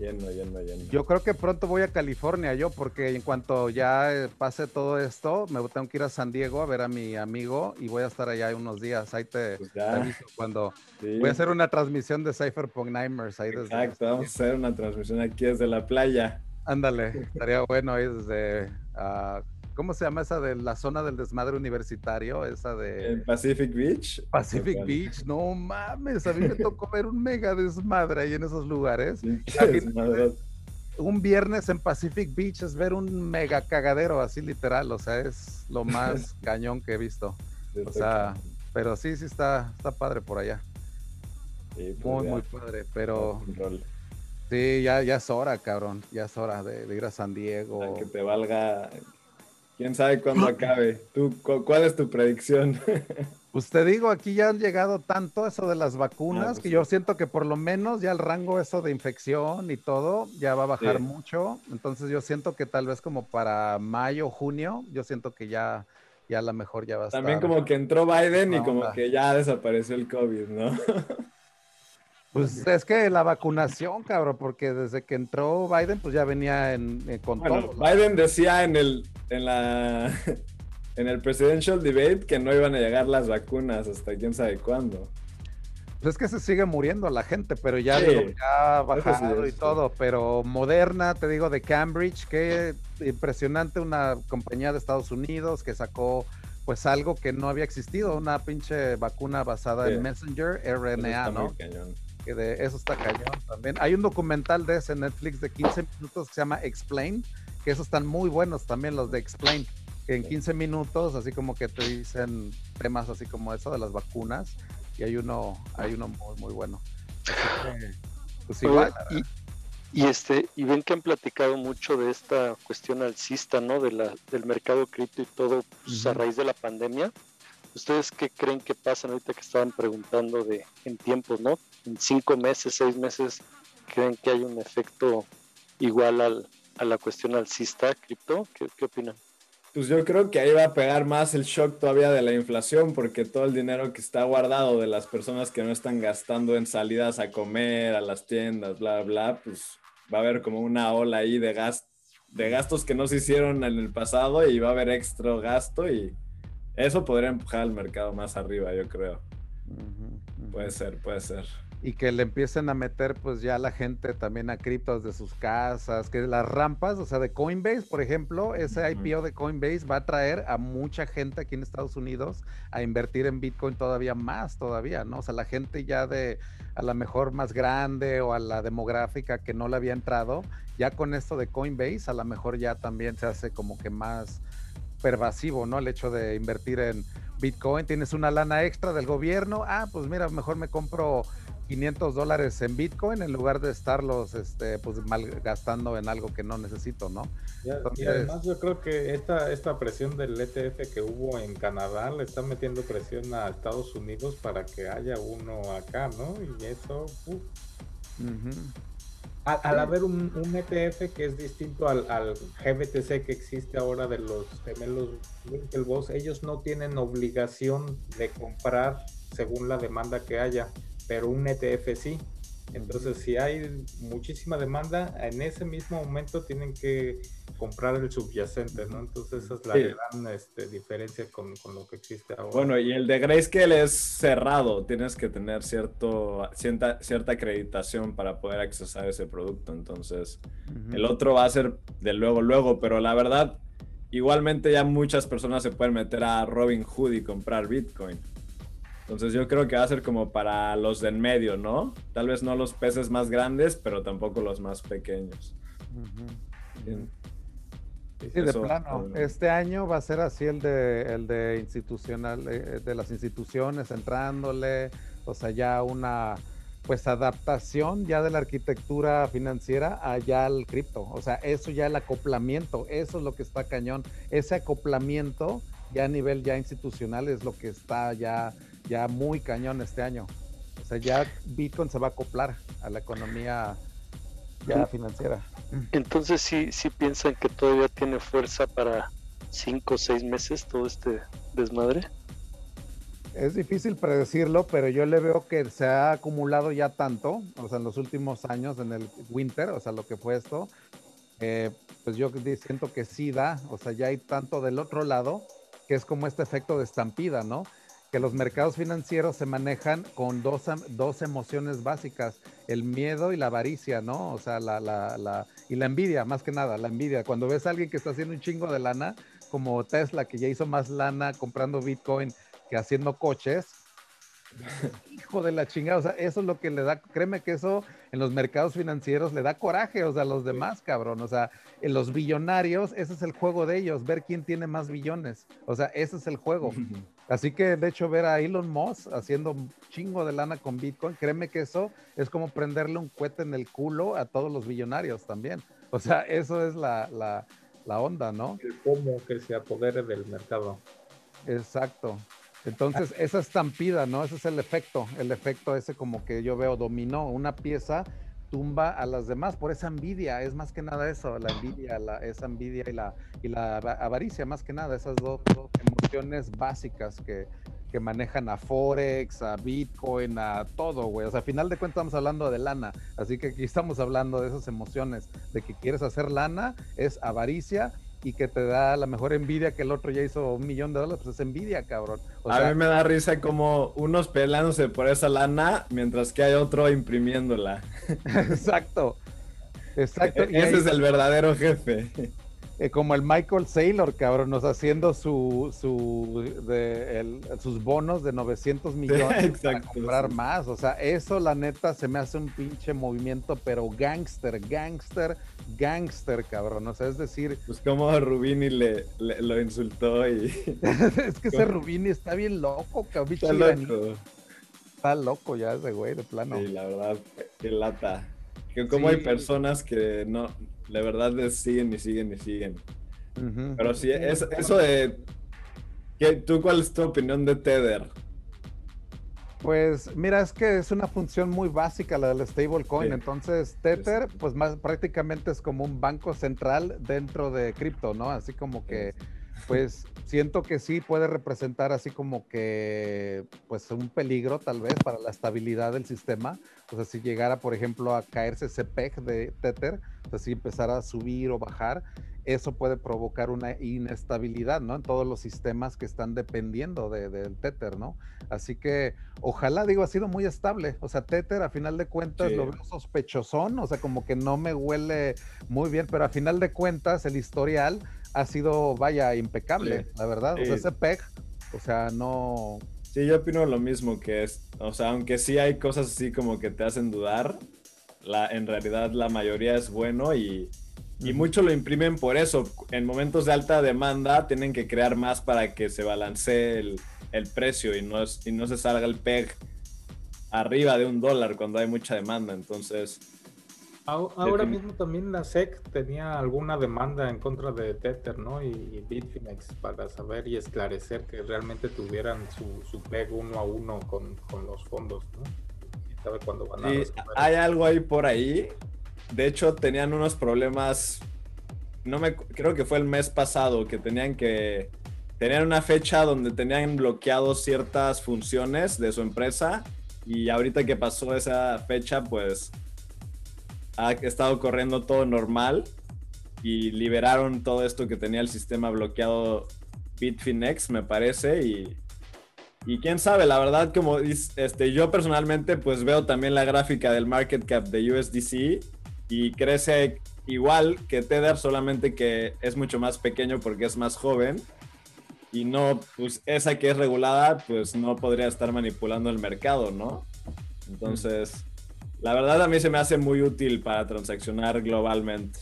Lleno, lleno, lleno. Yo creo que pronto voy a California yo, porque en cuanto ya eh, pase todo esto, me tengo que ir a San Diego a ver a mi amigo y voy a estar allá unos días. Ahí te, pues aviso cuando voy a hacer una transmisión de Cypherpunk Nightmares. Ahí Exacto, vamos a hacer una transmisión aquí desde la playa. Ándale, estaría bueno ahí desde uh, ¿cómo se llama esa de la zona del desmadre universitario? Esa de... ¿En Pacific Beach? Pacific Beach, no mames, a mí me tocó ver un mega desmadre ahí en esos lugares. un viernes en Pacific Beach es ver un mega cagadero, así literal, o sea, es lo más cañón que he visto. O sea, pero sí, sí está, está padre por allá. Pues muy, muy padre, pero... Sí, ya, ya es hora, cabrón. Ya es hora de, ir a San Diego. que te valga. Quién sabe cuándo acabe. ¿Tú, ¿Cuál es tu predicción? Pues te digo, aquí ya han llegado tanto eso de las vacunas ah, pues que yo siento que por lo menos ya el rango eso de infección y todo ya va a bajar mucho. Entonces yo siento que tal vez como para mayo, junio, yo siento que ya, ya a lo mejor ya va a estar. También como que entró Biden y como que ya desapareció el COVID, ¿no? Pues es que la vacunación, cabrón, porque desde que entró Biden, pues ya venía en, con todo. Biden decía en el, en la, en el presidential debate que no iban a llegar las vacunas hasta quién sabe cuándo. Pues es que se sigue muriendo la gente, pero ya, ha bajado y todo. Pero Moderna, te digo, de Cambridge, qué impresionante, una compañía de Estados Unidos que sacó pues algo que no había existido, una pinche vacuna basada en Messenger RNA, ¿no? Que de eso está cañón también. Hay un documental de ese Netflix de 15 minutos que se llama Explain, que esos están muy buenos también los de Explain, que en 15 minutos así como que te dicen temas así como eso de las vacunas y hay uno hay uno muy muy bueno. pues igual, y, este y ven que han platicado mucho de esta cuestión alcista, ¿no? De la del mercado cripto y todo pues, a raíz de la pandemia. ¿Ustedes qué creen que pasa ahorita que estaban preguntando de en tiempos, ¿no? En cinco meses, seis meses, ¿creen que hay un efecto igual al, a la cuestión alcista cripto? ¿Qué, ¿Qué opinan? Pues yo creo que ahí va a pegar más el shock todavía de la inflación, porque todo el dinero que está guardado de las personas que no están gastando en salidas a comer, a las tiendas, bla, bla, pues va a haber como una ola ahí de, gas, de gastos que no se hicieron en el pasado y va a haber extra gasto y eso podría empujar al mercado más arriba, yo creo. Puede ser, puede ser. Y que le empiecen a meter pues ya la gente también a criptos de sus casas, que las rampas, o sea, de Coinbase, por ejemplo, ese IPO de Coinbase va a traer a mucha gente aquí en Estados Unidos a invertir en Bitcoin todavía más, todavía, ¿no? O sea, la gente ya de a la mejor más grande o a la demográfica que no le había entrado, ya con esto de Coinbase, a lo mejor ya también se hace como que más pervasivo, ¿no? El hecho de invertir en Bitcoin, tienes una lana extra del gobierno, ah, pues mira, mejor me compro 500 dólares en Bitcoin en lugar de estarlos este, pues malgastando en algo que no necesito, ¿no? y además yo creo que esta, esta presión del ETF que hubo en Canadá le está metiendo presión a Estados Unidos para que haya uno acá, ¿no? Y eso... Al, haber un, ETF que es distinto al, al, GBTC que existe ahora de los gemelos Winklevoss, ellos no tienen obligación de comprar según la demanda que haya, pero un ETF sí. Entonces, si hay muchísima demanda, en ese mismo momento tienen que comprar el subyacente, ¿no? Entonces, esa es la gran este, diferencia con, lo que existe ahora. Bueno, y el de Grayscale es cerrado, tienes que tener cierto, cierta, cierta acreditación para poder accesar ese producto. Entonces, el otro va a ser de luego, luego, pero la verdad, igualmente ya muchas personas se pueden meter a Robin Hood y comprar Bitcoin. Entonces yo creo que va a ser como para los de en medio, ¿no? Tal vez no los peces más grandes, pero tampoco los más pequeños. Sí, de plano. Este año va a ser así el de, el de institucional, eh, de las instituciones entrándole, o sea, ya una pues adaptación ya de la arquitectura financiera allá al cripto. O sea, eso ya el acoplamiento, eso es lo que está cañón. Ese acoplamiento ya a nivel ya institucional es lo que está ya ya muy cañón este año. O sea, ya Bitcoin se va a acoplar a la economía ya financiera. Entonces sí, sí piensan que todavía tiene fuerza para cinco o seis meses todo este desmadre. Es difícil predecirlo, pero yo le veo que se ha acumulado ya tanto, o sea, en los últimos años, en el winter, o sea, lo que fue esto, eh, pues yo siento que sí da, o sea, ya hay tanto del otro lado, que es como este efecto de estampida, ¿no? Que los mercados financieros se manejan con dos, dos emociones básicas, el miedo y la avaricia, ¿no? O sea, la, la, la, y la envidia, más que nada, la envidia. Cuando ves a alguien que está haciendo un chingo de lana, como Tesla, que ya hizo más lana comprando Bitcoin que haciendo coches. Hijo de la chingada, o sea, eso es lo que le da, créeme que eso en los mercados financieros le da coraje, o sea, a los demás, cabrón, o sea, en los billonarios, ese es el juego de ellos, ver quién tiene más billones, o sea, ese es el juego. Así que, de hecho, ver a Elon Musk haciendo un chingo de lana con Bitcoin, créeme que eso es como prenderle un cohete en el culo a todos los billonarios también. O sea, eso es la, la, la onda, ¿no? El cómo que se apodere del mercado. Exacto. Entonces, esa estampida, ¿no? Ese es el efecto, el efecto ese como que yo veo dominó, una pieza tumba a las demás por esa envidia, es más que nada eso, la envidia, la, esa envidia y la, y la avaricia, más que nada, esas dos, emociones básicas que, que, manejan a Forex, a Bitcoin, a todo, güey. O sea, a final de cuentas estamos hablando de lana, así que aquí estamos hablando de esas emociones, de que quieres hacer lana, es avaricia y que te da la mejor envidia que el otro ya hizo un millón de dólares, pues es envidia, cabrón. a mí me da risa como unos peleándose por esa lana, mientras que hay otro imprimiéndola. Exacto. Exacto. E-, ese es el verdadero jefe. Eh, como el Michael Saylor, cabrón, nos haciendo su, su de, sus bonos de 900 millones para comprar más. O sea, eso la neta se me hace un pinche movimiento, pero gangster, gangster, gangster, cabrón. O sea, es decir... Pues como Rubini le, lo insultó y... es que ese Rubini está bien loco, cabrón. Está loco. Está loco ya ese güey, de plano. Sí, la verdad, qué lata. Que como hay personas que no, la verdad es siguen y siguen y siguen. Pero sí, es, eso de... ¿qué, ¿Tú cuál es tu opinión de Tether? Pues mira, es que es una función muy básica la del stablecoin. Entonces, Tether, pues más prácticamente es como un banco central dentro de cripto, ¿no? Así como que pues siento que sí puede representar así como que, pues un peligro tal vez para la estabilidad del sistema. O sea, si llegara, por ejemplo, a caerse ese peg de Tether, o sea, si empezara a subir o bajar, eso puede provocar una inestabilidad, ¿no? En todos los sistemas que están dependiendo del Tether, ¿no? Así que ojalá, digo, ha sido muy estable. O sea, Tether a final de cuentas lo veo sospechosón, o sea, como que no me huele muy bien, pero a final de cuentas el historial ha sido, vaya, impecable, la verdad. O sea, ese PEG, o sea, no... Sí, yo opino lo mismo que es, o sea, aunque sí hay cosas así como que te hacen dudar, la, en realidad la mayoría es bueno y, y mucho lo imprimen por eso. En momentos de alta demanda tienen que crear más para que se balancee el, el precio y no, es, y no se salga el PEG arriba de un dólar cuando hay mucha demanda. Entonces, Ahora mismo también la SEC tenía alguna demanda en contra de Tether, ¿no? Y, Bitfinex para saber y esclarecer que realmente tuvieran su, su PEG uno a uno con, los fondos, ¿no? Y sabe cuándo van a Hay algo ahí por ahí. De hecho, tenían unos problemas. No me creo que fue el mes pasado que tenían que tenían una fecha donde tenían bloqueados ciertas funciones de su empresa y ahorita que pasó esa fecha, pues ha estado corriendo todo normal y liberaron todo esto que tenía el sistema bloqueado Bitfinex, me parece, y, y quién sabe, la verdad, como este, yo personalmente pues veo también la gráfica del market cap de USDC y crece igual que Tether, solamente que es mucho más pequeño porque es más joven y no, pues esa que es regulada, pues no podría estar manipulando el mercado, ¿no? Entonces... La verdad a mí se me hace muy útil para transaccionar globalmente.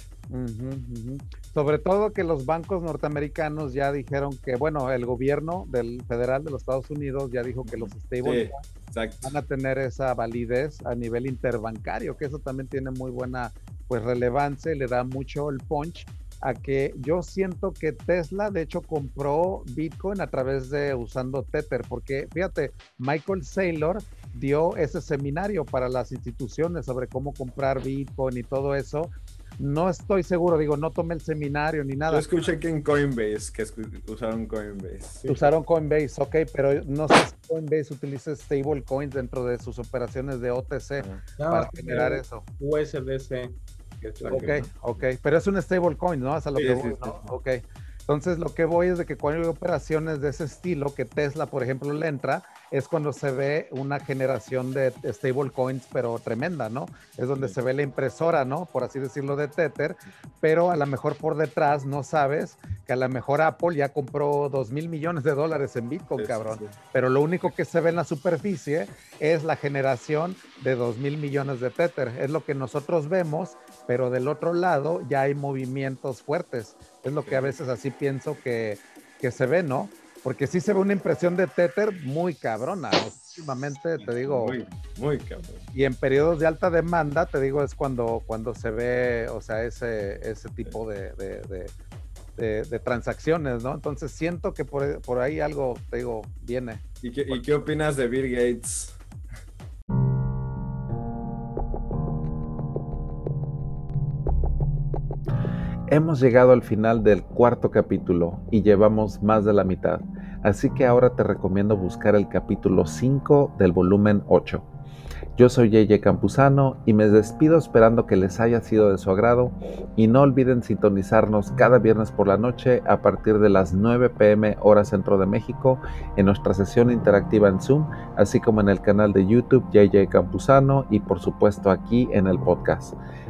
Sobre todo que los bancos norteamericanos ya dijeron que, bueno, el gobierno del federal de los Estados Unidos ya dijo que los stable van a tener esa validez a nivel interbancario, que eso también tiene muy buena pues relevancia y le da mucho el punch a que yo siento que Tesla de hecho compró Bitcoin a través de usando Tether, porque fíjate, Michael Saylor dio ese seminario para las instituciones sobre cómo comprar Bitcoin y todo eso. No estoy seguro, digo, no tomé el seminario ni nada. Yo escuché que en Coinbase, que usaron Coinbase. Usaron Coinbase, ok, pero no sé si Coinbase utiliza stablecoins dentro de sus operaciones de OTC para generar eso. USDC. Ok, ok, pero es un stablecoin, ¿no? lo que voy, Ok. Entonces, lo que voy es de que cuando hay operaciones de ese estilo, que Tesla, por ejemplo, le entra, es cuando se ve una generación de stablecoins, pero tremenda, ¿no? Es donde se ve la impresora, ¿no? Por así decirlo, de Tether, pero a lo mejor por detrás no sabes que a lo mejor Apple ya compró 2 mil millones de dólares en Bitcoin, cabrón. Pero lo único que se ve en la superficie es la generación de 2 mil millones de Tether. Es lo que nosotros vemos, pero del otro lado ya hay movimientos fuertes. Es lo que a veces así pienso que, que se ve, ¿no? Porque sí se ve una impresión de Tether muy cabrona. Últimamente, te digo. Muy, muy cabrón. Y en periodos de alta demanda, te digo, es cuando, cuando se ve, o sea, ese, ese tipo de, de, transacciones, ¿no? Entonces siento que por, por, ahí algo, te digo, viene. ¿Y qué, ¿Y qué opinas de Bill Gates? Hemos llegado al final del cuarto capítulo y llevamos más de la mitad, así que ahora te recomiendo buscar el capítulo 5 del volumen 8. Yo soy JJ Campuzano y me despido esperando que les haya sido de su agrado y no olviden sintonizarnos cada viernes por la noche a partir de las 9 pm hora centro de México en nuestra sesión interactiva en Zoom, así como en el canal de YouTube JJ Campuzano y por supuesto aquí en el podcast.